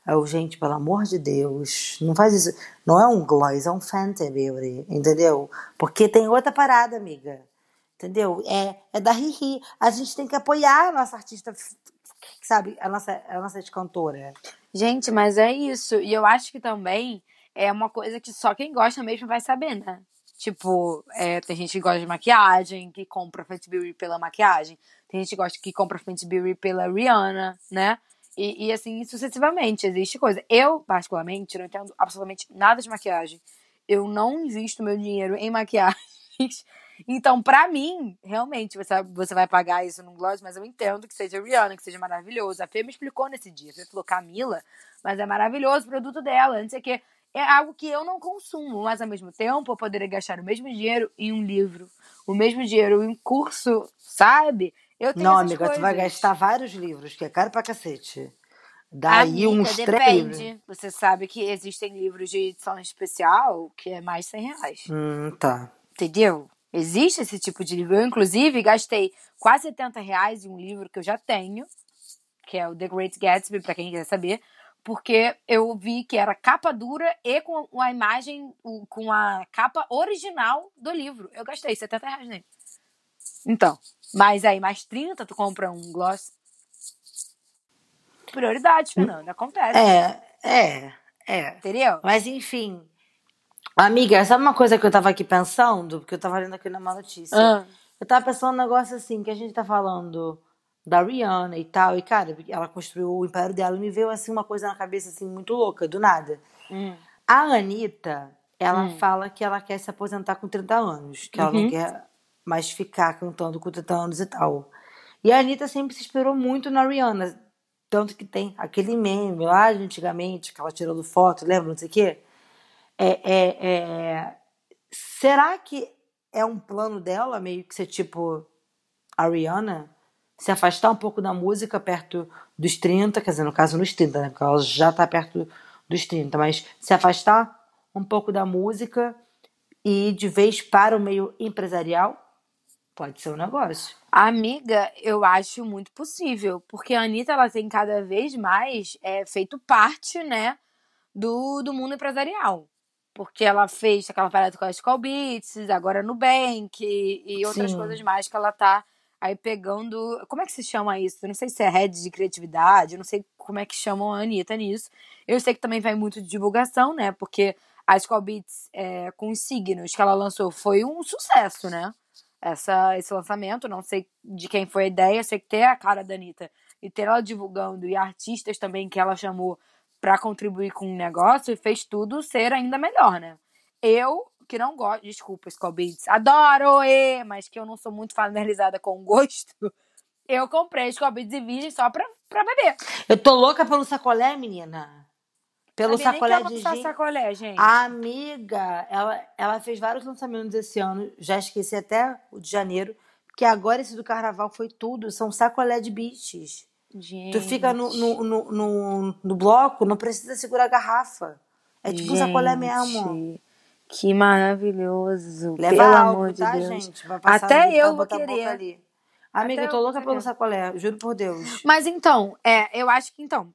Eu, gente, pelo amor de Deus, não faz isso. Não é um gloss, é um Fenty Beauty, entendeu? Porque tem outra parada, amiga. Entendeu? É, é da Riri. A gente tem que apoiar a nossa artista, sabe? A nossa, a nossa cantora. Gente, mas é isso. E eu acho que também é uma coisa que só quem gosta mesmo vai saber, né? Tipo, é, tem gente que gosta de maquiagem, que compra Fenty Beauty pela maquiagem. Tem gente que gosta que compra Fenty Beauty pela Rihanna, né? E, e, assim sucessivamente, existe coisa. Eu, particularmente, não entendo absolutamente nada de maquiagem. Eu não invisto meu dinheiro em maquiagens. <laughs> Então, pra mim, realmente, você, você vai pagar isso num gloss, mas eu entendo que seja Rihanna, que seja maravilhoso. A Fê me explicou nesse dia. A Fê falou, Camila, mas é maravilhoso o produto dela, não sei o. É algo que eu não consumo, mas ao mesmo tempo eu poderia gastar o mesmo dinheiro em um livro, o mesmo dinheiro em um curso, sabe? Eu tenho Não, amiga, tu vai coisas. gastar vários livros, que é caro pra cacete. Daí Amiga, uns três depende. Você sabe que existem livros de edição especial que é mais 100 reais. Hum, tá. Entendeu? Existe esse tipo de livro. Eu, inclusive, gastei quase 70 reais em um livro que eu já tenho, que é o The Great Gatsby, pra quem quiser saber, porque eu vi que era capa dura e com a imagem, com a capa original do livro. Eu gastei 70 reais nele. Então, mas aí mais 30 tu compra um gloss. Prioridade, Fernanda, acontece. É, é, é. Entendeu? Mas enfim. Amiga, sabe uma coisa que eu tava aqui pensando? Porque eu tava lendo aqui numa notícia. Ah, Eu tava pensando um negócio assim, que a gente tá falando da Rihanna e tal, e cara, ela construiu o império dela e me veio assim uma coisa na cabeça assim muito louca, do nada. hum. A Anitta, ela Hum. fala que ela quer se aposentar com 30 anos, que ela não Uhum. quer mais ficar cantando com 30 anos e tal. E a Anitta sempre se inspirou muito na Rihanna, tanto que tem aquele meme lá de antigamente, que ela tirando foto, lembra, não sei o quê? É, é, é... Será que é um plano dela meio que ser tipo a Rihanna? Se afastar um pouco da música perto dos 30, quer dizer, no caso nos 30, né? Porque ela já tá perto dos 30, mas se afastar um pouco da música e ir de vez para o meio empresarial, pode ser um negócio. Amiga, eu acho muito possível, porque a Anitta ela tem cada vez mais é, feito parte, né, do, do mundo empresarial. Porque ela fez aquela parada com a Skull Beats, agora no Bank e, e outras Sim. coisas mais que ela tá aí pegando. Como é que se chama isso? Eu não sei se é head de criatividade, eu não sei como é que chamam a Anitta nisso. Eu sei que também vai muito de divulgação, né? Porque a Skull Beats é, com os signos que ela lançou foi um sucesso, né? essa, esse lançamento. Não sei de quem foi a ideia, sei que ter a cara da Anitta e ter ela divulgando e artistas também que ela chamou pra contribuir com o negócio fez tudo ser ainda melhor, né? Eu, que não gosto, desculpa, Skull Beats, adoro, e, mas que eu não sou muito familiarizada com o gosto, <laughs> eu comprei Skull Beats e virgem só pra, pra beber. Eu tô louca pelo sacolé, menina. Pelo Sabia nem que sacolé ela de gin. sacolé, gente. Amiga, ela, ela fez vários lançamentos esse ano, já esqueci até o de janeiro, porque agora esse do carnaval foi tudo, são sacolé de bichos. gente. Tu fica no, no, no, no, no bloco, não precisa segurar a garrafa. É tipo um sacolé mesmo. Que maravilhoso. Leva pelo álcool, amor de tá, Deus. gente? Vai passar Até ali, eu vai vou querer. ali. Amiga, Até eu tô louca vou pelo querer. sacolé, juro por Deus. Mas então, é, eu acho que então.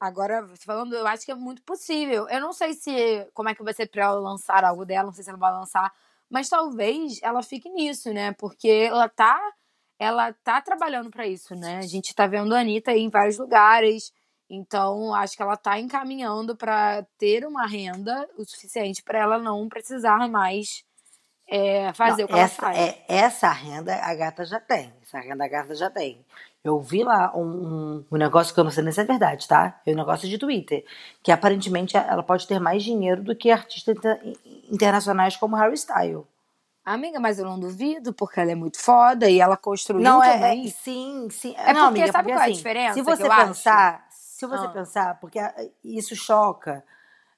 Agora, falando, eu acho que é muito possível. Eu não sei se como é que vai ser pra ela lançar algo dela, não sei se ela vai lançar, mas talvez ela fique nisso, né? Porque ela tá ela tá trabalhando pra isso, né? A gente tá vendo a Anitta aí em vários lugares. Então, acho que ela tá encaminhando pra ter uma renda o suficiente pra ela não precisar mais é, fazer Não, o que ela essa, faz. é, essa renda a gata já tem. Essa renda a gata já tem. Eu vi lá um, um, negócio que eu não sei nem se é verdade, tá? É um negócio de Twitter. Que aparentemente ela pode ter mais dinheiro do que artistas inter- internacionais como Harry Styles. Amiga, mas eu não duvido, porque ela é muito foda e ela construiu Não, é, também. é- sim, sim. É não, porque, amiga, sabe porque qual é a assim, diferença Se você eu acho? Se você Ah. pensar, porque ah, isso choca.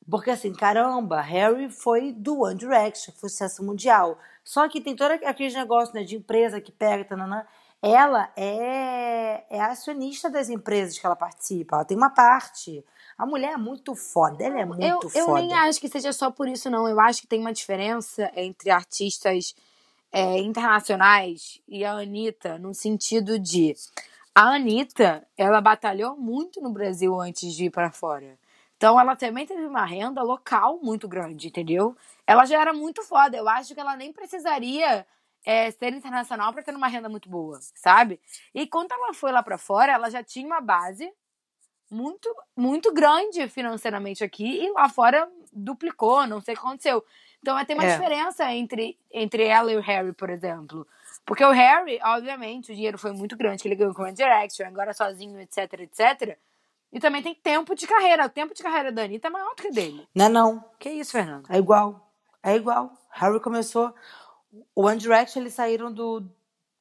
Porque assim, caramba, Harry foi do One Direction, foi sucesso mundial. Só que tem todo aquele negócio né, de empresa que pega, tananã. Ela é, é acionista das empresas que ela participa, ela tem uma parte. A mulher é muito foda, ela é muito eu, eu foda. nem acho que seja só por isso, não. Eu acho que tem uma diferença entre artistas é, internacionais e a Anitta, no sentido de. A Anitta, ela batalhou muito no Brasil antes de ir pra fora. Então ela também teve uma renda local muito grande, entendeu? Ela já era muito foda. Eu acho que ela nem precisaria é, ser internacional pra ter uma renda muito boa, sabe? E quando ela foi lá pra fora, ela já tinha uma base muito, muito grande financeiramente aqui e lá fora duplicou, não sei o que aconteceu. Então tem uma É. diferença entre, entre ela e o Harry, por exemplo. Porque o Harry, obviamente, o dinheiro foi muito grande que ele ganhou com a Direction, agora sozinho, etc, etc. E também tem tempo de carreira. O tempo de carreira da Anitta é maior do que o dele. Não é não. Que isso, Fernando? É igual. É igual. Harry começou. O One Direction, eles saíram do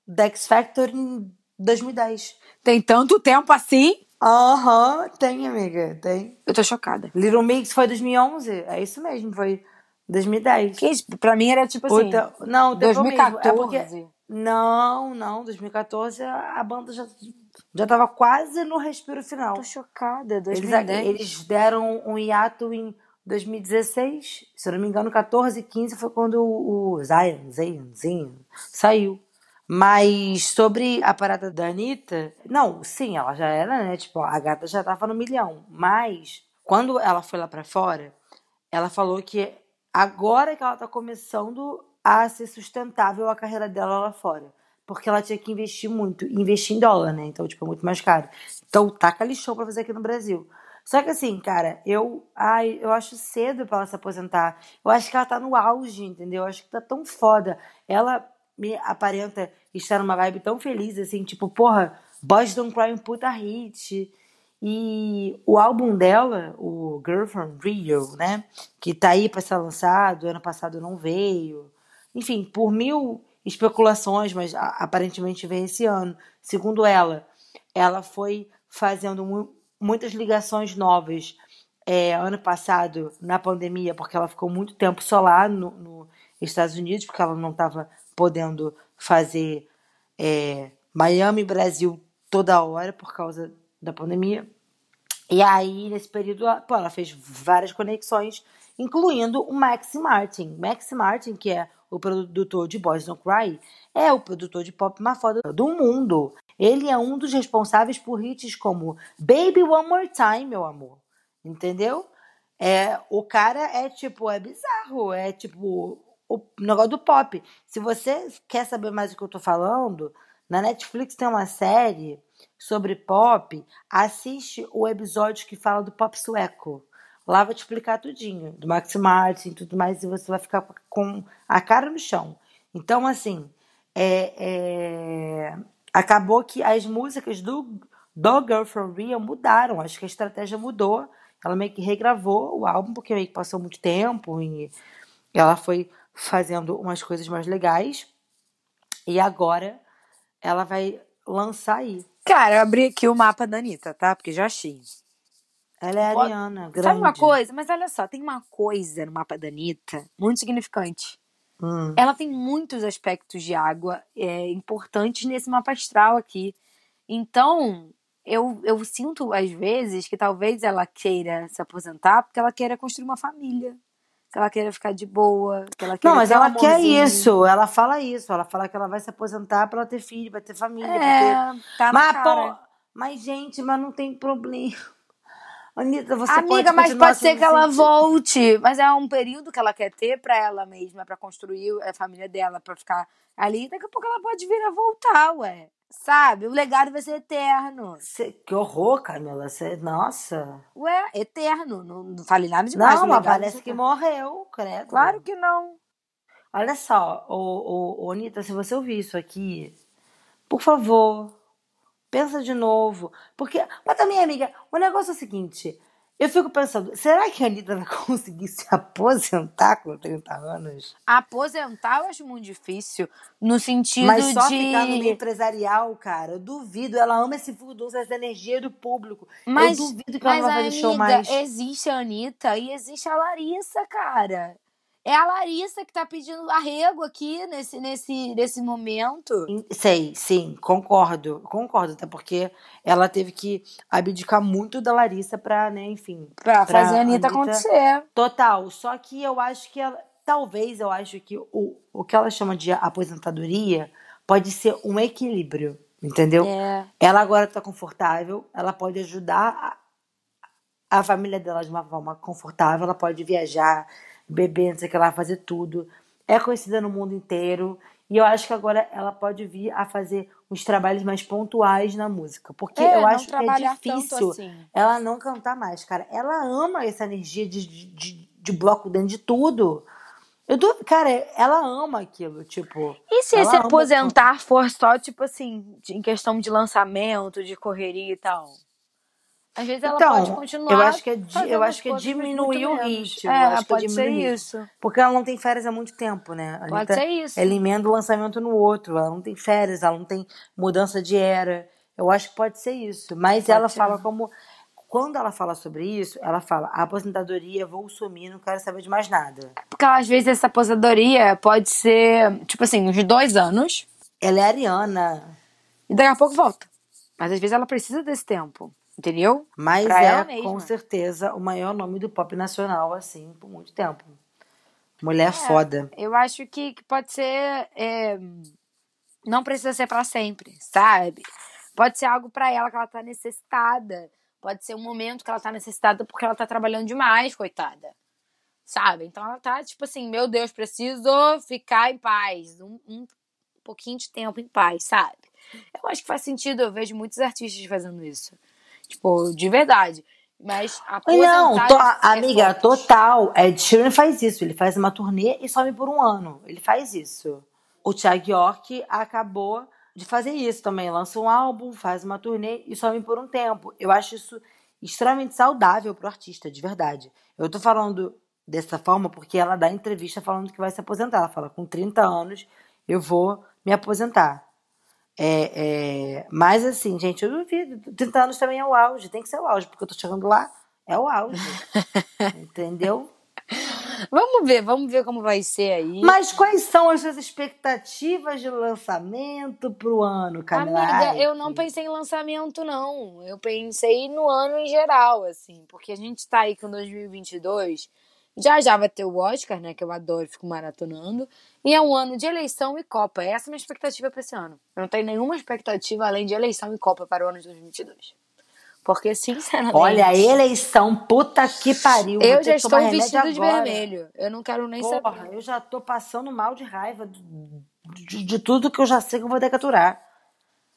do X Factor em 2010. Tem tanto tempo assim? Aham, tem, amiga, tem. Eu tô chocada. Little Mix foi 2011. É isso mesmo, foi 2010. Que isso? Pra mim era tipo assim, então- não, tempo mesmo. É 2014. porque, não, não, 2014 a banda já, já tava quase no respiro final. Tô chocada, Eles, 2010. eles deram um hiato em 2016, se eu não me engano, 14 e 15 foi quando o o Zion, Zion, Zion saiu. Mas sobre a parada da Anitta, não, sim, ela já era, né? Tipo, a gata já tava no milhão. Mas quando ela foi lá pra fora, ela falou que agora que ela tá começando a ser sustentável a carreira dela lá fora. Porque ela tinha que investir muito. Investir em dólar, né? Então, tipo, é muito mais caro. Então, taca lixão pra fazer aqui no Brasil. Só que assim, cara, eu, ai, eu acho cedo pra ela se aposentar. Eu acho que ela tá no auge, entendeu? Eu acho que tá tão foda. Ela me aparenta estar numa vibe tão feliz, assim, tipo, porra, Boys Don't Cry um puta hit. E o álbum dela, o Girl from Rio, né? Que tá aí pra ser lançado, ano passado não veio. Enfim, por mil especulações, mas aparentemente veio esse ano. Segundo ela, ela foi fazendo mu- muitas ligações novas é, ano passado, na pandemia, porque ela ficou muito tempo só lá no, no Estados Unidos, porque ela não estava podendo fazer é, Miami Brasil toda hora por causa da pandemia. E aí, nesse período, ela, pô, ela fez várias conexões, incluindo o Max Martin. Max Martin, que é o produtor de Boys Don't Cry, é o produtor de pop mais foda do mundo. Ele é um dos responsáveis por hits como Baby One More Time, meu amor. Entendeu? É, o cara é tipo, é bizarro, é tipo o negócio do pop. Se você quer saber mais do que eu tô falando, na Netflix tem uma série sobre pop, assiste o episódio que fala do pop sueco. Lá vai te explicar tudinho, do Max Martin e tudo mais, e você vai ficar com a cara no chão. Então, assim, é, é, acabou que as músicas do, do Girl From Rio mudaram. Acho que a estratégia mudou. Ela meio que regravou o álbum, porque meio que passou muito tempo e ela foi fazendo umas coisas mais legais. E agora ela vai lançar aí. Cara, eu abri aqui o mapa da Anitta, tá? Porque já achei. Ela é a Ó, Ariana, grande. Sabe uma coisa? Mas olha só, tem uma coisa no mapa da Anitta muito significante. Hum. Ela tem muitos aspectos de água é, importantes nesse mapa astral aqui. Então, eu, eu sinto às vezes que talvez ela queira se aposentar porque ela queira construir uma família. Que ela queira ficar de boa. Que ela queira Não, mas ter um ela quer isso. Ela fala isso. Ela fala que ela vai se aposentar pra ela ter filho, pra ter família, pra ter É, tá Mas, pô, mas, gente, mas não tem problema. Anitta, você Amiga, pode mas pode ser que ela sensível. volte. Mas é um período que ela quer ter pra ela mesma, pra construir a família dela, pra ficar ali. Daqui a pouco ela pode vir a voltar, ué. Sabe? O legado vai ser eterno. Cê- que horror, Camila. Cê- nossa. Ué, eterno. Não, não falei nada demais. Não, o mas parece que morreu, credo. Claro que não. Olha só, ô, ô, ô, Anitta, se você ouvir isso aqui, por favor, pensa de novo. Porque, mas também, amiga, o negócio é o seguinte: eu fico pensando, será que a Anitta vai <laughs> conseguir se aposentar com 30 anos? Aposentar eu acho muito difícil. No sentido Mas só de. ficar no meio empresarial, cara, eu duvido. Ela ama esse furdunço, essa energia do público. Mas, eu duvido que ela não vai fazer show mais. existe a Anitta e existe a Larissa, cara. É a Larissa que tá pedindo arrego aqui nesse, nesse, nesse momento. Sei, sim, concordo, concordo, até porque ela teve que abdicar muito da Larissa pra, né, enfim, Pra pra fazer a Anitta Anitta- acontecer. total. Só que eu acho que ela, talvez eu acho que o, o que ela chama de aposentadoria pode ser um equilíbrio, entendeu? É. Ela agora tá confortável, ela pode ajudar a, a família dela de uma forma confortável, ela pode viajar, beber, não sei o que lá, fazer tudo. É conhecida no mundo inteiro. E eu acho que agora ela pode vir a fazer uns trabalhos mais pontuais na música. Porque É, eu acho que é difícil assim. ela não cantar mais, cara. Ela ama essa energia de, de, de, bloco dentro de tudo. Eu tô, cara, ela ama aquilo, tipo. E se se aposentar for só, tipo assim, em questão de lançamento, de correria e tal? Às vezes ela Então, pode continuar. eu acho que é di- fazendo eu acho que é diminuir o ritmo, É, é pode ser isso. Porque ela não tem férias há muito tempo, né? A Pode Anitta, ser isso. Ela emenda um lançamento no outro. Ela não tem férias, ela não tem mudança de era. Eu acho que pode ser isso. Mas Pode ela ser. fala como. Quando ela fala sobre isso, ela fala: a aposentadoria, vou sumir, não quero saber de mais nada. Porque às vezes essa aposentadoria pode ser, tipo assim, uns dois anos Ela é ariana, e daqui a pouco volta. Mas às vezes ela precisa desse tempo, entendeu? mas Pra é com certeza o maior nome do pop nacional, assim, por muito tempo. Mulher foda. Eu acho que, que pode ser. é, não precisa ser pra sempre, sabe? Pode ser algo pra ela que ela tá necessitada. Pode ser um momento que ela tá necessitada porque ela tá trabalhando demais, coitada. Sabe? Então ela tá tipo assim: meu Deus, preciso ficar em paz. Um, um pouquinho de tempo em paz, sabe? Eu acho que faz sentido. Eu vejo muitos artistas fazendo isso. Tipo, de verdade. Mas Não, aposentar to- é amiga, forte. total. Ed Sheeran faz isso. Ele faz uma turnê e some por um ano. Ele faz isso. O Thiago York acabou de fazer isso também. Lança um álbum, faz uma turnê e some por um tempo. Eu acho isso extremamente saudável pro artista, de verdade. Eu tô falando dessa forma porque ela dá entrevista falando que vai se aposentar. Ela fala, com 30 anos eu vou me aposentar. É, é, mas assim, gente, eu duvido. 30 anos também é o auge, tem que ser o auge, porque eu tô chegando lá, é o auge. <laughs> entendeu? Vamos ver, vamos ver como vai ser aí. Mas quais são as suas expectativas de lançamento pro ano, Camila? Amiga, eu não pensei em lançamento, não. Eu pensei no ano em geral, assim. Porque a gente tá aí com 2022. Já já vai ter o Oscar, né? Que eu adoro, fico maratonando. E é um ano de eleição e Copa. Essa é a minha expectativa pra esse ano. Eu não tenho nenhuma expectativa além de eleição e Copa para o ano de 2022. Porque, sinceramente. Olha, a eleição, puta que pariu. Eu já estou vestido de agora. vermelho. Eu não quero nem Porra, saber. eu já tô passando mal de raiva de, de- de tudo que eu já sei que eu vou ter que aturar.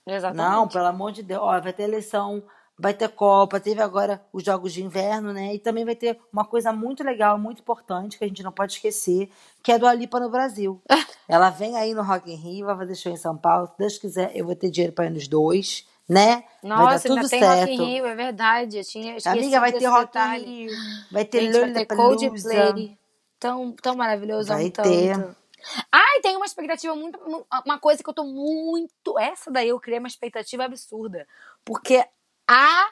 Exatamente. Não, pelo amor de Deus. Ó, vai ter eleição, vai ter Copa, teve agora os Jogos de Inverno, né? E também vai ter uma coisa muito legal, muito importante, que a gente não pode esquecer, que é do Alipa no Brasil. <laughs> Ela vem aí no Rock in Rio, vai fazer show em São Paulo. Se Deus quiser, eu vou ter dinheiro para ir nos dois, né? vai dar Nossa, tudo ainda tem certo. Rock in Rio, é verdade. Eu tinha esquecido Amiga, vai ter Rock detalhe. in Rio, vai ter Gente, vai ter. Coldplay. Tão, tão maravilhoso, Vai tanto. ter. Ai, tem uma expectativa muito. Uma coisa que eu tô muito. Essa daí eu criei uma expectativa absurda. Porque a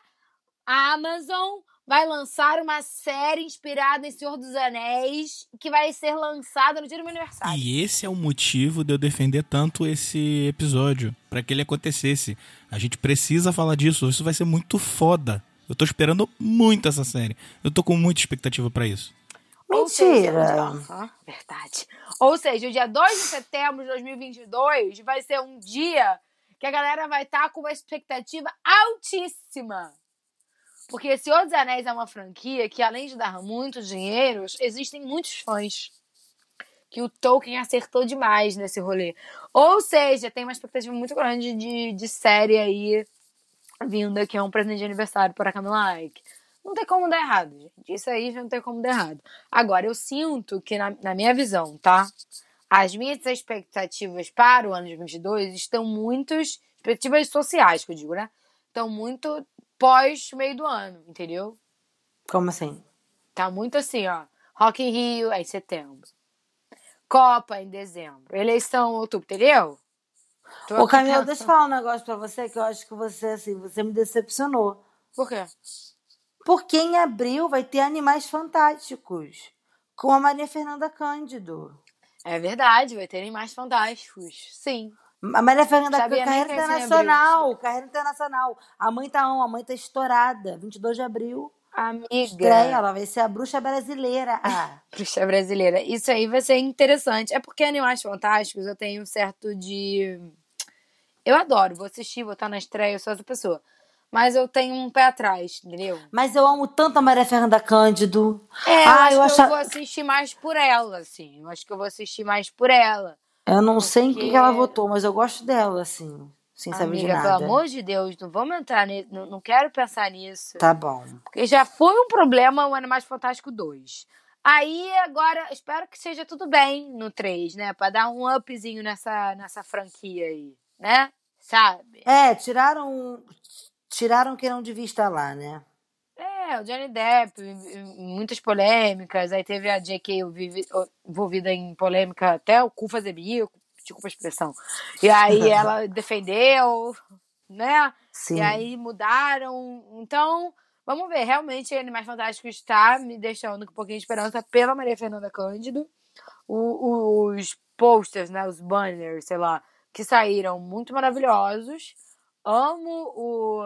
Amazon vai lançar uma série inspirada em Senhor dos Anéis que vai ser lançada no dia do meu aniversário. E esse é o motivo de eu defender tanto esse episódio, pra que ele acontecesse. A gente precisa falar disso, isso vai ser muito foda. Eu tô esperando muito essa série. Eu tô com muita expectativa pra isso. Ou seja, Mentira. o dia- Aham, verdade. Ou seja, o dia 2 de setembro de 2022 vai ser um dia que a galera vai estar com uma expectativa altíssima. Porque Senhor dos Anéis é uma franquia que, além de dar muitos dinheiros, existem muitos fãs. Que o Tolkien acertou demais nesse rolê. Ou seja, tem uma expectativa muito grande de, de série aí vinda, que é um presente de aniversário para a Camila Like. Não tem como dar errado, gente. Isso aí já não tem como dar errado. Agora, eu sinto que, na, na minha visão, tá? As minhas expectativas para o ano de 22 estão muitos. Expectativas sociais, que eu digo, né? Estão muito pós meio do ano, entendeu? Como assim? Tá muito assim, ó. Rock in Rio é em setembro. Copa em dezembro. Eleição em outubro, entendeu? Tô Ô, Camila, deixa eu falar um negócio pra você que eu acho que você, assim, você me decepcionou. Por quê? Porque em abril vai ter Animais Fantásticos com a Maria Fernanda Cândido. É verdade, vai terem mais fantásticos. Sim. A Maria Fernanda Sabia carreira internacional, carreira internacional. A mãe tá on, a mãe tá estourada. 22 de abril, Amiga. estreia, ela vai ser a bruxa brasileira. Ah, <laughs> Bruxa brasileira. Isso aí vai ser interessante. É porque Animais Fantásticos eu tenho um certo de. Eu adoro, vou assistir, vou estar na estreia, eu sou essa pessoa. Mas eu tenho um pé atrás, entendeu? mas eu amo tanto a Maria Fernanda Cândido. É, eu ah, acho eu que acho. eu vou assistir mais por ela, assim. Eu acho que eu vou assistir mais por ela. Eu não sei em que Porque- ela votou, mas eu gosto dela, assim, sem saber de Amiga, nada. pelo amor de Deus, não vamos entrar nisso. Não, não quero pensar nisso. Tá bom. Porque já foi um problema o Animais Fantástico 2. Aí agora, espero que seja tudo bem no 3, né? Pra dar um upzinho nessa, nessa franquia aí, né? Sabe? É, tiraram. Tiraram quem não devia estar lá, né? É, o Johnny Depp, muitas polêmicas. Aí teve a J.K. envolvida em polêmica até o cu fazer bico, desculpa a expressão. E aí <laughs> ela defendeu, né? Sim. E aí mudaram. Então, vamos ver. Realmente, Animais Fantásticos está me deixando com um pouquinho de esperança pela Maria Fernanda Cândido. O- os posters, né? Os banners, sei lá, que saíram muito maravilhosos. Amo o,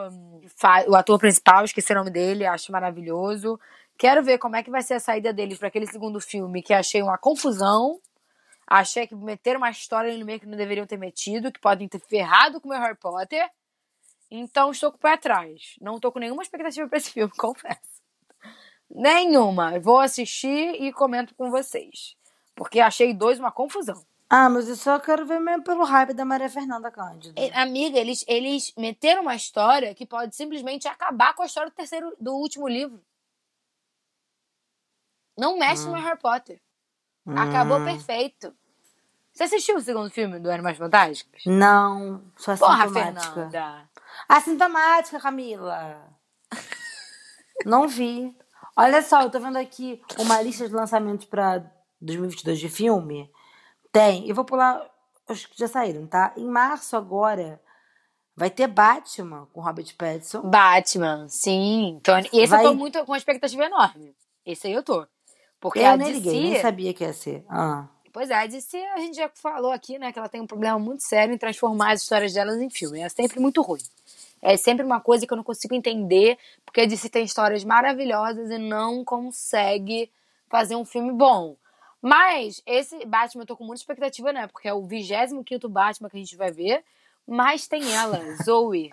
o ator principal, esqueci o nome dele, acho maravilhoso. Quero ver como é que vai ser a saída deles para aquele segundo filme, que achei uma confusão. Achei que meteram uma história no meio que não deveriam ter metido, que podem ter ferrado com o meu Harry Potter. Então estou com o pé atrás. Não estou com nenhuma expectativa para esse filme, <laughs> confesso. Nenhuma. Vou assistir e comento com vocês. Porque achei dois uma confusão. Ah, mas eu só quero ver mesmo pelo hype da Maria Fernanda Cândido. E, Amiga, eles, eles meteram uma história que pode simplesmente acabar com a história do terceiro, do último livro. Não mexe no Harry Potter. Acabou Hum. perfeito. Você assistiu o segundo filme do Animais Fantásticos? Não, só Porra, assintomática. Fernanda. Assintomática, Camila. Não vi. Olha só, eu tô vendo aqui uma lista de lançamentos pra 2022 de filme. Tem, eu vou pular os que já saíram, tá? Em março agora vai ter Batman com Robert Pattinson. Batman, sim. Então, esse Vai- eu tô muito com uma expectativa enorme. Esse aí eu tô. Porque Eu a nem liguei, nem DC... sabia que ia ser. Ah. Pois é, a DC a gente já falou aqui, né, que ela tem um problema muito sério em transformar as histórias delas em filme. É sempre muito ruim. É sempre uma coisa que eu não consigo entender, porque a DC tem histórias maravilhosas e não consegue fazer um filme bom. Mas esse Batman eu tô com muita expectativa, né? Porque é o 25 Batman que a gente vai ver. Mas tem ela, <laughs> Zoe.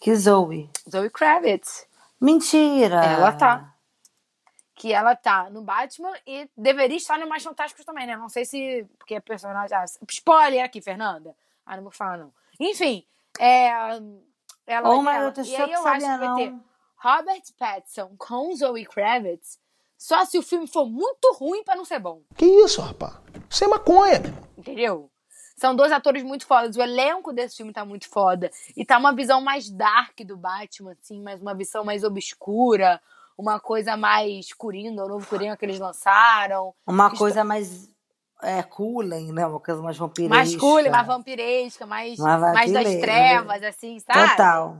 Que Zoe. Zoe Kravitz. Mentira! Ela tá. Que ela tá no Batman e deveria estar no Mais Fantásticos também, né? Não sei se. Porque é personagem. Ah, spoiler aqui, Fernanda. Ah, não vou falar, não. Enfim, é. Ela Oh, vai ter mas ela. E aí eu acho que vai ter. Robert Pattinson com Zoe Kravitz. Só se o filme for muito ruim pra não ser bom. Que isso, rapaz? Isso é maconha, meu irmão. Entendeu? São dois atores muito fodas. O elenco desse filme tá muito foda. E tá uma visão mais dark do Batman, assim, mas uma visão mais obscura. Uma coisa mais Coringa, o novo Coringa que eles lançaram. Uma Isto- coisa mais é, cooling, né? Uma coisa mais vampiresca. Mais cool, mais vampiresca, mais, Mais mais das trevas, assim, sabe? Total.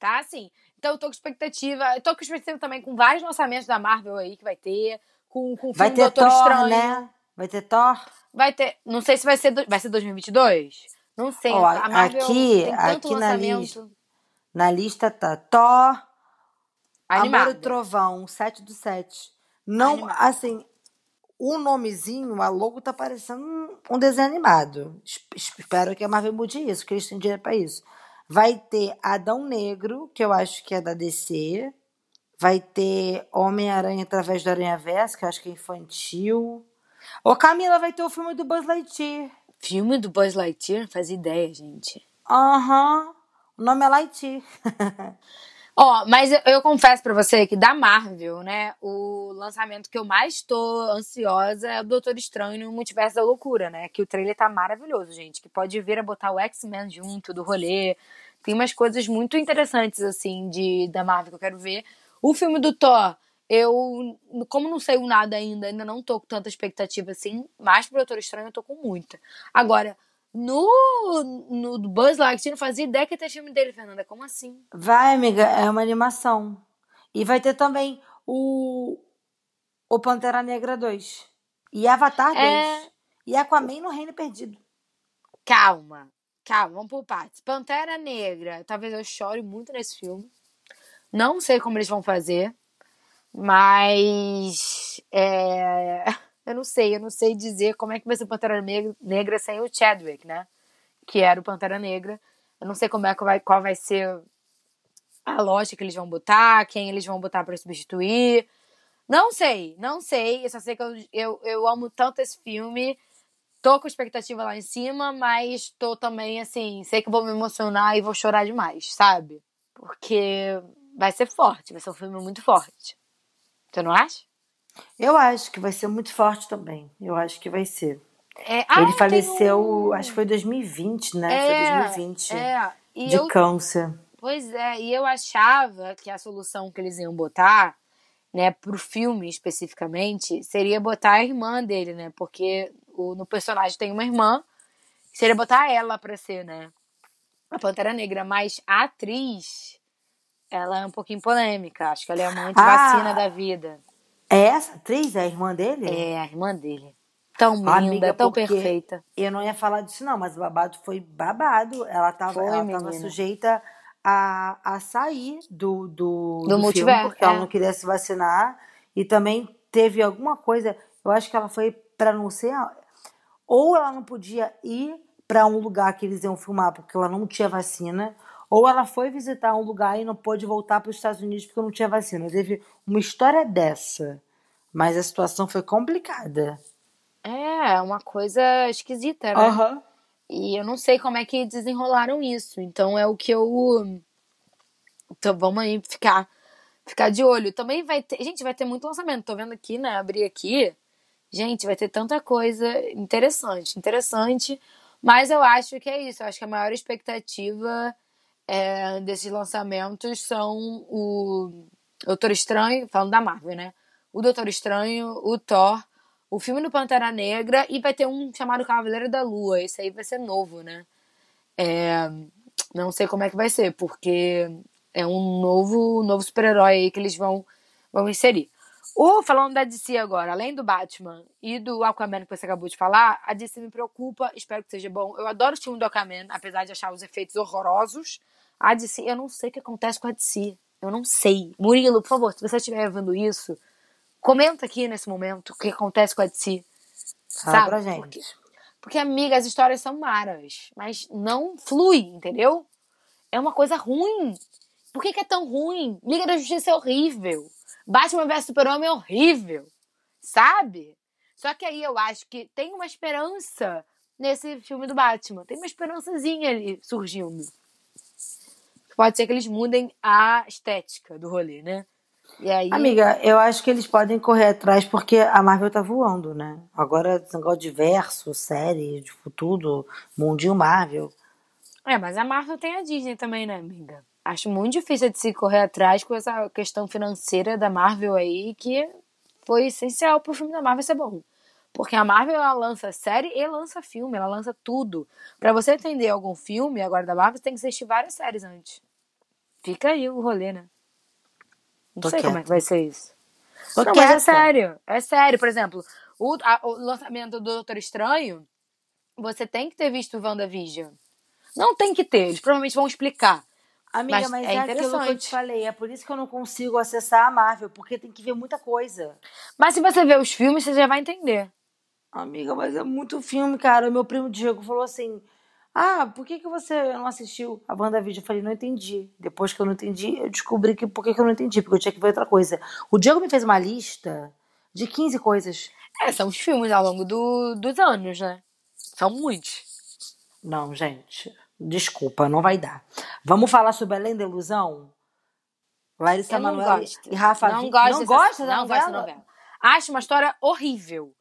Tá assim. Então eu tô com expectativa. Eu tô com expectativa também com vários lançamentos da Marvel aí que vai ter. Com, com o Vai filme do ter Doutor Thor, Estranho. né? Vai ter Thor. Vai ter. Não sei se vai ser. do- Vai ser 2022? Não sei. Ó, a Marvel aqui- tem tanto aqui na lançamento. lista- Na lista tá Thor, Amor Animado. e Trovão, 7 do 7. Não, Animado. assim, o nomezinho, a logo tá parecendo um- desenho animado. Es- Espero que a Marvel mude isso, que eles têm dinheiro pra isso. Vai ter Adão Negro, que eu acho que é da DC. Vai ter Homem-Aranha através do Aranha-Verso, que eu acho que é infantil. Ô, Camila, vai ter o filme do Buzz Lightyear. Filme do Buzz Lightyear? Faz ideia, gente. Aham. O nome é Lightyear. <laughs> Ó, mas eu, eu confesso pra você que da Marvel, né, o lançamento que eu mais tô ansiosa é o Doutor Estranho no Multiverso da Loucura, né? Que o trailer tá maravilhoso, gente. Que pode vir a botar o X-Men junto do rolê. Tem umas coisas muito interessantes, assim, de, da Marvel que eu quero ver. O filme do Thor, eu, como não sei nada ainda, ainda não tô com tanta expectativa assim, mas pro Doutor Estranho eu tô com muita. Agora, no, no Buzz Lightyear, não fazia ideia que ia ter filme dele, Fernanda. Como assim? Vai, amiga, é uma animação. E vai ter também o, o Pantera Negra 2. E Avatar 2. É. E Aquaman no Reino Perdido. Calma, calma, vamos por partes. Pantera Negra, talvez eu chore muito nesse filme. Não sei como eles vão fazer, mas é, eu não sei, eu não sei dizer como é que vai ser Pantera Negra, Negra sem o Chadwick, né? Que era o Pantera Negra. Eu não sei como é que vai, qual vai ser a lógica que eles vão botar, quem eles vão botar para substituir. Não sei, não sei. Eu só sei que eu, eu, eu amo tanto esse filme. Tô com expectativa lá em cima, mas tô também, assim, sei que vou me emocionar e vou chorar demais, sabe? Porque vai ser forte, vai ser um filme muito forte. Você não acha? Eu acho que vai ser muito forte também. Eu acho que vai ser. É, ah, Ele faleceu, um- acho que foi 2020, né? É, foi 2020. É, e de eu, câncer. pois é, e eu achava que a solução que eles iam botar, né, pro filme especificamente, seria botar a irmã dele, né? Porque o, no personagem tem uma irmã, seria botar ela pra ser, né? A Pantera Negra, mas a atriz, ela é um pouquinho polêmica. Acho que ela é uma antivacina Ah. da vida. É essa atriz? É a irmã dele? É, a irmã dele. Tão linda, Amiga, tão perfeita. Eu não ia falar disso, não, mas o babado foi babado. Ela tava, Foi, ela tava sujeita a, a sair do, do, Do do multiverso, filme, porque ela é. não queria se vacinar. E também teve alguma coisa, eu acho que ela foi pra não ser. Ou ela não podia ir pra um lugar que eles iam filmar porque ela não tinha vacina, ou ela foi visitar um lugar e não pôde voltar para os Estados Unidos porque não tinha vacina. Teve uma história dessa. Mas a situação foi complicada. É, uma coisa esquisita, né? Aham. E eu não sei como é que desenrolaram isso. Então é o que eu. Então vamos aí ficar, ficar de olho. Também vai ter. Gente, vai ter muito lançamento. Tô vendo aqui, né? Abri aqui. Gente, vai ter tanta coisa interessante, interessante. Mas eu acho que é isso. Eu acho que a maior expectativa é, desses lançamentos são o Doutor Estranho, falando da Marvel, né? O Doutor Estranho, o Thor, o filme do Pantera Negra e vai ter um chamado Cavaleiro da Lua. Esse aí vai ser novo, né? É, não sei como é que vai ser, porque é um novo, novo super-herói aí que eles vão, vão inserir. O, falando da DC agora, além do Batman e do Aquaman que você acabou de falar, a DC me preocupa, espero que seja bom. Eu adoro o filme do Aquaman, apesar de achar os efeitos horrorosos. A DC, eu não sei o que acontece com a DC. Eu não sei. Murilo, por favor, se você estiver vendo isso, comenta aqui nesse momento o que acontece com a DC. Fala Sabe? pra gente. Porque, porque, amiga, as histórias são maras, mas não flui, entendeu? É uma coisa ruim. Por que, que é tão ruim? Liga da Justiça é horrível. Batman vs Super-Homem é horrível. Sabe? Só que aí eu acho que tem uma esperança nesse filme do Batman. Tem uma esperançazinha ali surgindo. Pode ser que eles mudem a estética do rolê, né? Aí. Amiga, eu acho que eles podem correr atrás porque a Marvel tá voando, né? Agora, negócio de verso, série, de tudo, mundinho Marvel. É, mas a Marvel tem a Disney também, né, amiga? Acho muito difícil de se correr atrás com essa questão financeira da Marvel aí, que foi essencial pro filme da Marvel ser bom. Porque a Marvel, ela lança série e lança filme, ela lança tudo. Pra você entender algum filme agora da Marvel, você tem que assistir várias séries antes. Fica aí o rolê, né? Não Tô sei como é que vai ser isso. Tô não, mas é sério. É sério. Por exemplo, o, a- o lançamento do Doutor Estranho, você tem que ter visto o WandaVision. Não tem que ter, eles provavelmente vão explicar. Amiga, Mas mas, é é, aquilo que eu te falei. É por isso que eu não consigo acessar a Marvel, porque tem que ver muita coisa. Mas se você ver os filmes, você já vai entender. Amiga, mas é muito filme, cara. O meu primo Diego falou assim: Ah, por que, que você não assistiu a WandaVision? Eu falei, não entendi. Depois que eu não entendi, eu descobri que por que, que eu não entendi, porque eu tinha que ver outra coisa. O Diego me fez uma lista de 15 coisas. É, são os filmes ao longo do- dos anos, né? São muitos. Não, gente, desculpa, não vai dar. Vamos falar sobre Além da Ilusão? Larissa Eu Manoela gosto. e Rafa não Witt. gosto Não dessa- gosta da não novela? gosto da novela. Acho uma história horrível.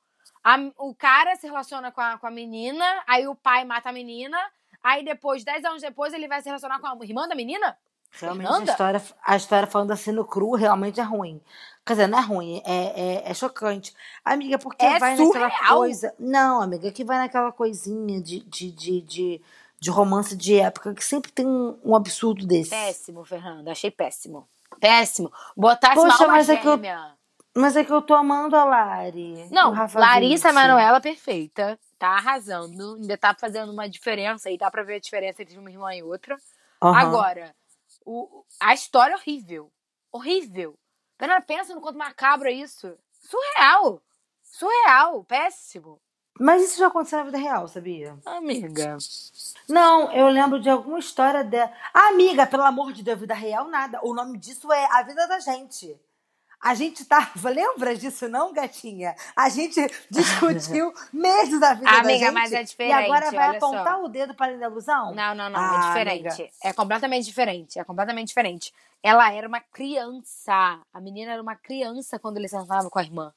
A- o cara se relaciona com a, com a menina, aí o pai mata a menina, aí depois, dez anos depois, ele vai se relacionar com a irmã da menina? Realmente Fernanda? a história, a história falando assim no cru realmente é ruim. Quer dizer, não é ruim, é, é, é chocante. Amiga, porque É vai naquela surreal. coisa. Não, amiga, que vai naquela coisinha de, de, de, de, de romance de época que sempre tem um, um absurdo desse. Péssimo, Fernanda. Achei péssimo. Péssimo. Botasse Poxa, uma mas é que eu- gêmea. Mas é que eu tô amando a Lari. Não, Larissa. Manoela perfeita. Tá arrasando. Ainda tá fazendo uma diferença aí. Dá pra ver a diferença entre uma irmã e outra. Aham. Agora, o, a história é horrível. Horrível. Fernanda, pensa no quanto macabro é isso. Surreal. Surreal. Péssimo. Mas isso já aconteceu na vida real, sabia? Amiga. Não, eu lembro de alguma história dela. Ah, amiga, pelo amor de Deus, vida real, nada. O nome disso é A Vida da Gente. A gente tava. <laughs> Lembra disso, não, gatinha? A gente <laughs> discutiu meses da vida da Amiga, gente. mas é E diferente, agora vai apontar só. o dedo para a ilusão? Não, não, não. Ah, é diferente. amiga. É completamente diferente. É completamente diferente. Ela era uma criança. A menina era uma criança quando ele sentava com a irmã.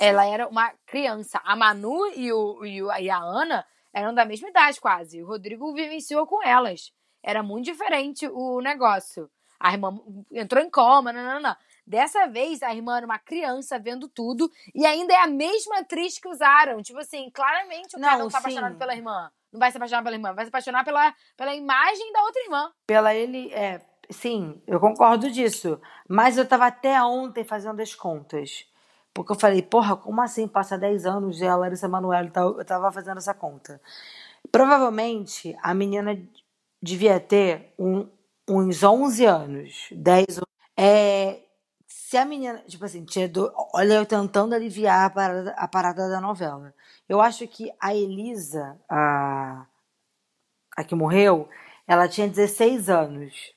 Ela era uma criança. A Manu e, o, e, a Ana eram da mesma idade, quase. O Rodrigo vivenciou com elas. Era muito diferente o negócio. A irmã entrou em coma, não, não, não. Dessa vez, a irmã era uma criança vendo tudo e ainda é a mesma atriz que usaram. Tipo assim, claramente o cara Não, não tá sim. apaixonado pela irmã. Não vai se apaixonar pela irmã, vai se apaixonar pela, pela imagem da outra irmã. Pela ele. É, sim, eu concordo disso. Mas eu tava até ontem fazendo as contas. Porque eu falei, porra, como assim passa 10 anos e a Larissa Manoela tá- eu tava fazendo essa conta? Provavelmente a menina devia ter um- uns 11 anos, 10 é, se a menina, tipo assim, tinha do- olha eu tentando aliviar a parada, a parada da novela. Eu acho que a Elisa, a, a que morreu, ela tinha 16 anos.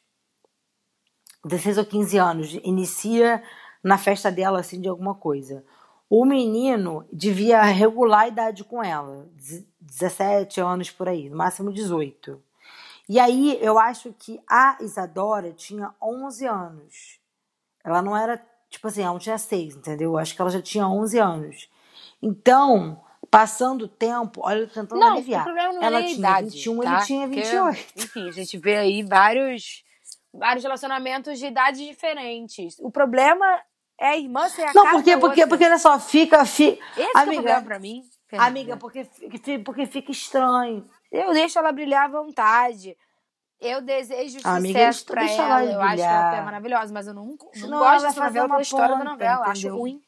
16 ou 15 anos. Inicia na festa dela, assim, de alguma coisa. O menino devia regular a idade com ela. Dez- 17 anos por aí, no máximo 18. E aí eu acho que a Isadora tinha 11 anos. Ela não era, tipo assim, ela não tinha 6, entendeu? Eu acho que ela já tinha 11 anos. Então, passando o tempo, olha, eu tentando Não, aliviar. o problema não ela é tinha idade, 21, tá? ele tinha Porque, 28. enfim, a gente vê aí vários, vários relacionamentos de idades diferentes. O problema é a irmã ser a Não, porque, da porque, outra. porque olha só, fica. fi- Esse que é o Amiga, problema pra mim. Fernanda. amiga, porque, porque fica estranho. Eu deixo ela brilhar à vontade. Eu desejo Amiga, sucesso pra ela. ela Eu acho que ela é maravilhosa, mas eu não, não Senão gosto dessa fazer novela uma pela história da ponta, novela. Acho entendeu? ruim.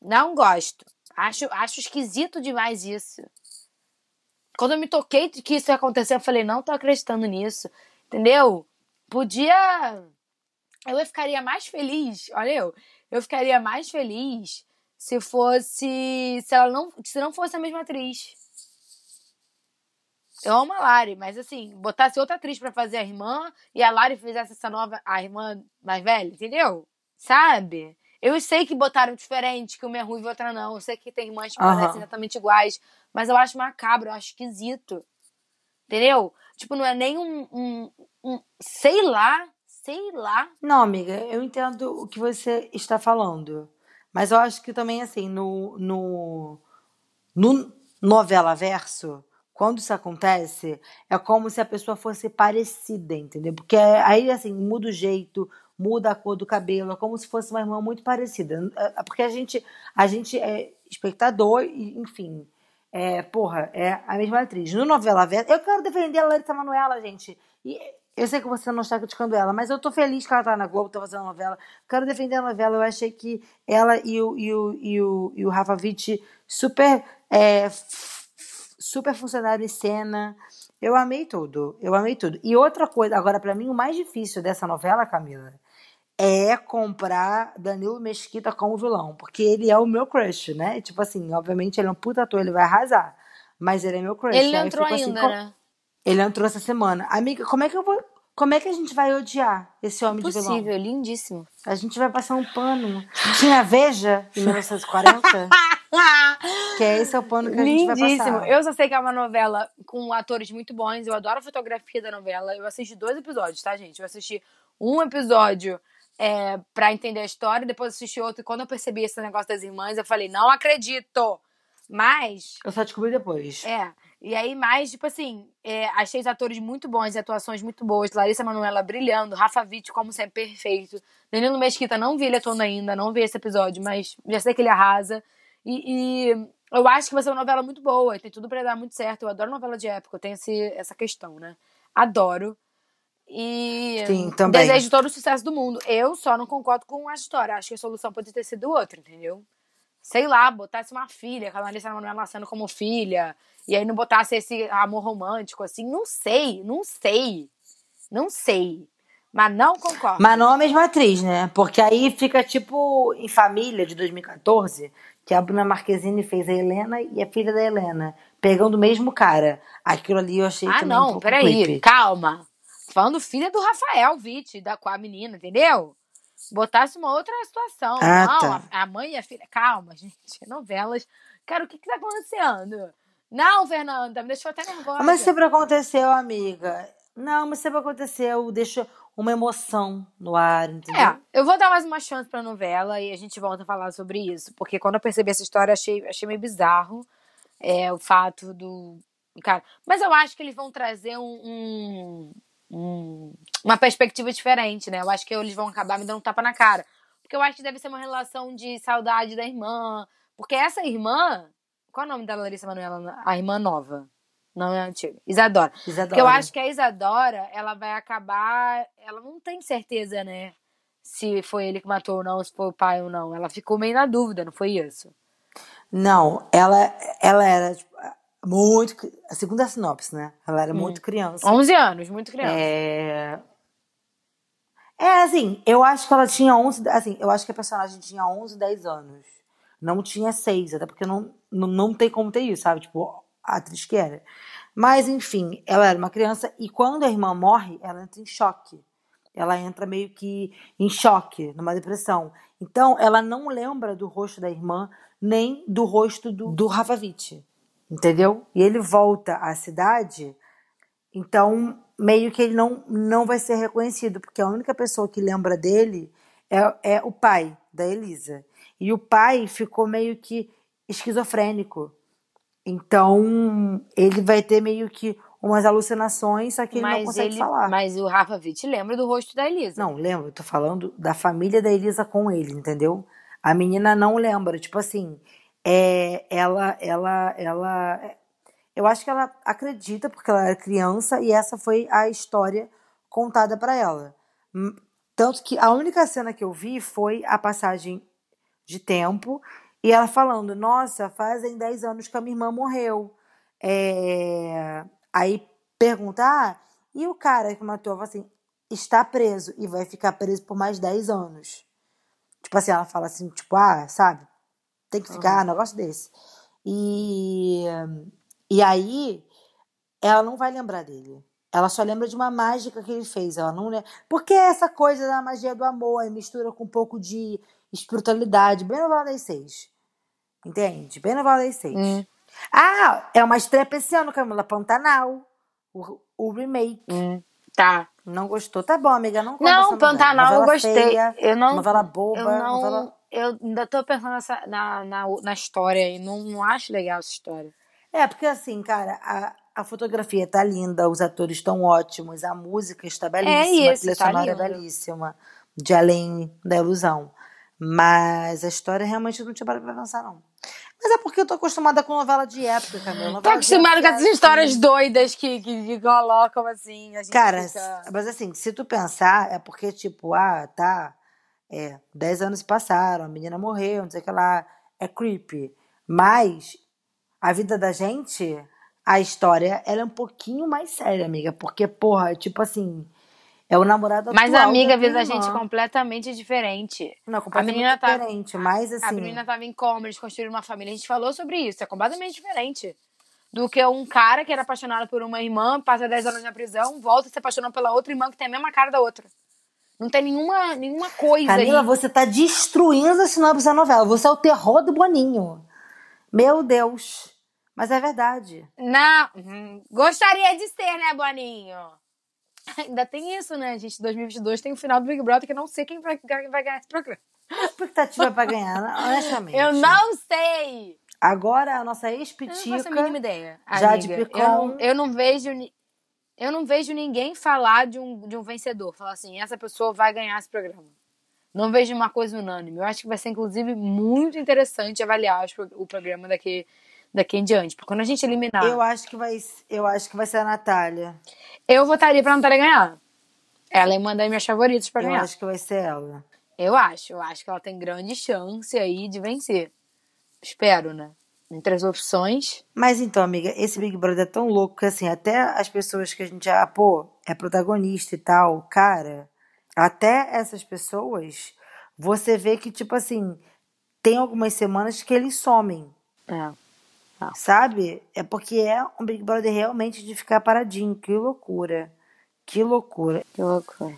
Não gosto. Acho, acho esquisito demais isso. Quando eu me toquei de que isso ia acontecer, eu falei, não tô acreditando nisso. Entendeu? Podia. Eu ficaria mais feliz, olha eu. Eu ficaria mais feliz se fosse. Se ela não. Se não fosse a mesma atriz. Eu amo a Lari, mas assim, botasse outra atriz pra fazer a irmã e a Lari fizesse essa nova. A irmã mais velha, entendeu? Sabe? Eu sei que botaram diferente, que uma é ruiva e outra não. Eu sei que tem irmãs que Aham. parecem exatamente iguais. Mas eu acho macabro, eu acho esquisito. Entendeu? Tipo, não é nem um, um sei lá, sei lá. Não, amiga, eu entendo o que você está falando. Mas eu acho que também, assim, no, no, no novela verso, quando isso acontece, é como se a pessoa fosse parecida, entendeu? Porque aí, assim, muda o jeito, muda a cor do cabelo, é como se fosse uma irmã muito parecida. É Porque a gente, a gente é espectador, e, enfim. É, porra, é a mesma atriz. No novela verso, eu quero defender a Larissa Manoela, gente. E eu sei que você não está criticando ela, mas eu tô feliz que ela tá na Globo, tá fazendo novela. Quero defender a novela. Eu achei que ela e o, e o, e o, e o Rafa Witt super, é, super funcionaram em cena. Eu amei tudo. Eu amei tudo. E outra coisa, agora, pra mim, o mais difícil dessa novela, Camila, é comprar Danilo Mesquita como vilão. Porque ele é o meu crush, né? Tipo assim, obviamente ele é um puta ator, ele vai arrasar. Mas ele é meu crush. Ele não entrou assim, ainda, com- né? Ele entrou essa semana. Amiga, como é que eu vou. Como é que a gente vai odiar esse homem de vilão? Possível, lindíssimo. A gente vai passar um pano. Tinha Veja em 1940? <laughs> que é esse é o pano que a gente vai Lindíssimo. passar. Eu só sei que é uma novela com atores muito bons. Eu adoro a fotografia da novela. Eu assisti dois episódios, tá, gente? Eu assisti um episódio é, para entender a história, depois assisti outro. E quando eu percebi esse negócio das irmãs, eu falei, não acredito! Mas. Eu só descobri depois. É. E aí, mais, tipo assim, é, achei os atores muito bons e atuações muito boas. Larissa Manoela brilhando, Rafa Witt, como sempre, perfeito. Danilo Mesquita, não vi ele atuando ainda, não vi esse episódio, mas já sei que ele arrasa. E, e eu acho que vai ser uma novela muito boa, tem tudo pra dar muito certo. Eu adoro novela de época, eu tenho esse, essa questão, né? Adoro. E Sim, também. desejo todo o sucesso do mundo. Eu só não concordo com a história. Acho que a solução pode ter sido outra, entendeu? Sei lá, botasse uma filha, com a Larissa Manoela nascendo como filha, e aí não botasse esse amor romântico, assim. Não sei, não sei. Não sei. Mas não concordo. Mas não a mesma atriz, né? Porque aí fica tipo em Família de 2014, que a Bruna Marquezine fez a Helena e a filha da Helena, pegando o mesmo cara. Aquilo ali eu achei Ah, um não, pouco peraí, creepy. calma. Falando filha do Rafael Witt, da, com a menina, entendeu? Botasse uma outra situação. Ah, não, tá. a, a mãe e a filha. Calma, <laughs> gente. Novelas. Cara, o que que tá acontecendo? Não, Fernanda, me deixou até nervosa. Mas sempre aconteceu, amiga. Não, mas sempre aconteceu. Deixa uma emoção no ar, entendeu? É, eu vou dar mais uma chance pra novela e a gente volta a falar sobre isso. Porque quando eu percebi essa história, achei, achei meio bizarro é, o fato do. Cara, mas eu acho que eles vão trazer um, um- um- uma perspectiva diferente, né? Eu acho que eles vão acabar me dando um tapa na cara. Porque eu acho que deve ser uma relação de saudade da irmã. Porque essa irmã. Qual é o nome da Larissa Manoela? A irmã nova. Não é antiga. Isadora. Isadora. Porque eu acho que a Isadora, ela vai acabar. Ela não tem certeza, né? Se foi ele que matou ou não, se foi o pai ou não. Ela ficou meio na dúvida, não foi isso? Não, ela, ela era tipo, muito. A segunda sinopse, né? Ela era muito criança. 11 anos, muito criança. É... é, assim, eu acho que ela tinha 11. Assim, eu acho que a personagem tinha 11, 10 anos. Não tinha 6, até porque não, não, não tem como ter isso, sabe? Tipo, a atriz que era. Mas, enfim, ela era uma criança e quando a irmã morre, ela entra em choque. Ela entra meio que em choque, numa depressão. Então, ela não lembra do rosto da irmã, nem do rosto do, do Rafa Witt. Entendeu? E ele volta à cidade então, meio que ele não, não vai ser reconhecido, porque a única pessoa que lembra dele é, é o pai da Elisa. E o pai ficou meio que esquizofrênico. Então, ele vai ter meio que umas alucinações, só que ele não consegue ele, falar. mas o Rafa Witt lembra do rosto da Elisa. Não, lembra? Eu tô falando da família da Elisa com ele, entendeu? A menina não lembra. Tipo assim, é, ela, ela, ela. Eu acho que ela acredita, porque ela era criança, e essa foi a história contada pra ela. Hum, Tanto que a única cena que eu vi foi a passagem de tempo e ela falando: Nossa, fazem 10 anos que a minha irmã morreu. É, Aí pergunta: Ah, e o cara que matou? Assim: Está preso e vai ficar preso por mais 10 anos. Tipo assim, ela fala assim: Tipo, ah, sabe? Tem que ficar, um negócio desse. E, e aí, ela não vai lembrar dele. Ela só lembra de uma mágica que ele fez. Ela não lembra. Porque é essa coisa da magia do amor mistura com um pouco de espiritualidade, bem novela das seis. Entende? Bem novela das seis. Hum. Ah, é uma estreia esse ano, Camila Pantanal. O, o remake. Hum, tá. Não gostou? Tá bom, amiga. Não Não. Pantanal eu gostei. feia, eu não, novela boba. eu não, novela... eu ainda tô pensando nessa, na, na, na história e não, não acho legal essa história. É, porque assim, cara, a, a fotografia tá linda, os atores estão ótimos, a música está belíssima, É isso, a trilha tá sonora é lindo. belíssima, de além da ilusão. Mas a história realmente não tinha parado pra pensar, não. Mas é porque eu tô acostumada com novela de época, Camila. Tô de acostumado com é essas assim. histórias doidas que, que, que colocam assim. Cara, fica... mas assim, se tu pensar, é porque, tipo, ah, tá, é, 10 anos passaram, a menina morreu, não sei o que lá, é creepy. Mas a vida da gente, a história, ela é um pouquinho mais séria, amiga, porque, porra, tipo assim, é o namorado Mas a amiga vê a gente completamente diferente. Não, completamente menina tá- diferente, mas assim... A menina tava em coma, eles construíram uma família. A gente falou sobre isso. É completamente diferente do que um cara que era apaixonado por uma irmã, passa 10 anos na prisão, volta e se apaixona pela outra irmã que tem a mesma cara da outra. Não tem nenhuma, nenhuma coisa Camila, aí. você tá destruindo a sinopse da novela. Você é o terror do Boninho. Meu Deus. Mas é verdade. Não, hum, gostaria de ser, né, Boninho? Ainda tem isso, né, gente? 2022 tem o final do Big Brother que eu não sei quem vai, quem vai ganhar esse programa. Expectativa pra ganhar, né? honestamente. Eu não sei! Agora a nossa Eu não faço a ex-pitica. mínima ideia. Jade amiga. Picon. Eu eu não vejo. Eu não vejo ninguém falar de um, de um vencedor. Falar assim, essa pessoa vai ganhar esse programa. Não vejo uma coisa unânime. Eu acho que vai ser, inclusive, muito interessante avaliar o programa daqui, daqui em diante. Porque quando a gente eliminar. Eu acho que vai, eu acho que vai ser a Natália. Eu votaria pra Natália ganhar. Ela é uma das minhas favoritas pra Eu ganhar. acho que vai ser ela. Eu acho. Eu acho que ela tem grande chance aí de vencer. Espero, né? Entre as opções. Mas então, amiga, esse Big Brother é tão louco que assim, até as pessoas que a gente já, pô, é protagonista e tal, cara, até essas pessoas, você vê que, tipo assim, tem algumas semanas que eles somem, É. sabe? É porque é um Big Brother realmente de ficar paradinho. Que loucura. Que loucura. Que loucura.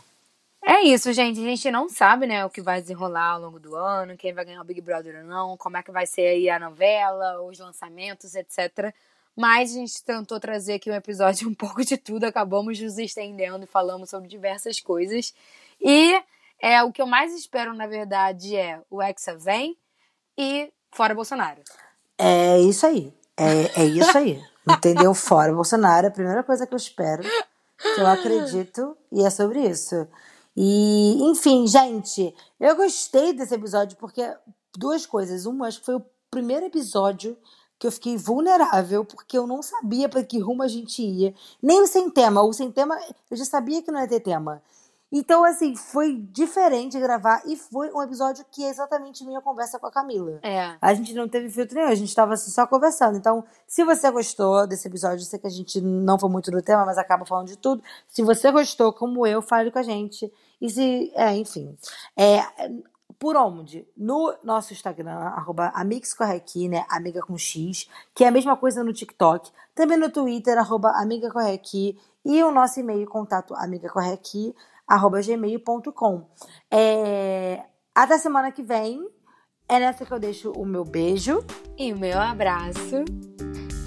É isso, gente. A gente não sabe, né, o que vai desenrolar ao longo do ano, quem vai ganhar o Big Brother ou não, como é que vai ser aí a novela, os lançamentos, etc. Mas a gente tentou trazer aqui um episódio <laughs> um pouco de tudo, acabamos nos estendendo e falamos sobre diversas coisas. E é o que eu mais espero, na verdade, é o Hexa vem e fora Bolsonaro. É isso aí. É, é isso aí. <laughs> Entendeu? Fora Bolsonaro, é a primeira coisa que eu espero, que eu acredito, e é sobre isso. E, enfim, gente, eu gostei desse episódio porque duas coisas. Uma, acho que foi o primeiro episódio que eu fiquei vulnerável, porque eu não sabia para que rumo a gente ia. Nem sem tema. O sem tema, eu já sabia que não ia ter tema. Então, assim, foi diferente gravar e foi um episódio que é exatamente minha conversa com a Camila. É. A gente não teve filtro nenhum, a gente tava assim, só conversando. Então, se você gostou desse episódio, eu sei que a gente não foi muito no tema, mas acaba falando de tudo. Se você gostou, como eu, fale com a gente. E se. É, enfim. É, por onde? No nosso Instagram, arroba amixcorrequi, né? Amiga com X, que é a mesma coisa no TikTok. Também no Twitter, arroba amigacorrequi. E o nosso e-mail, contato amigacorrequi, arroba gmail.com. É, até semana que vem. É nessa que eu deixo o meu beijo. E o meu abraço.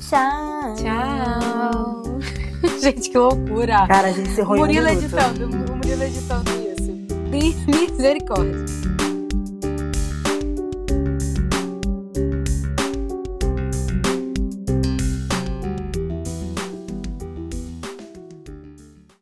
Tchau. Tchau. <laughs> gente, que loucura. Cara, a gente se um Murilo minuto. editando, o Murilo editando isso. Misericórdia.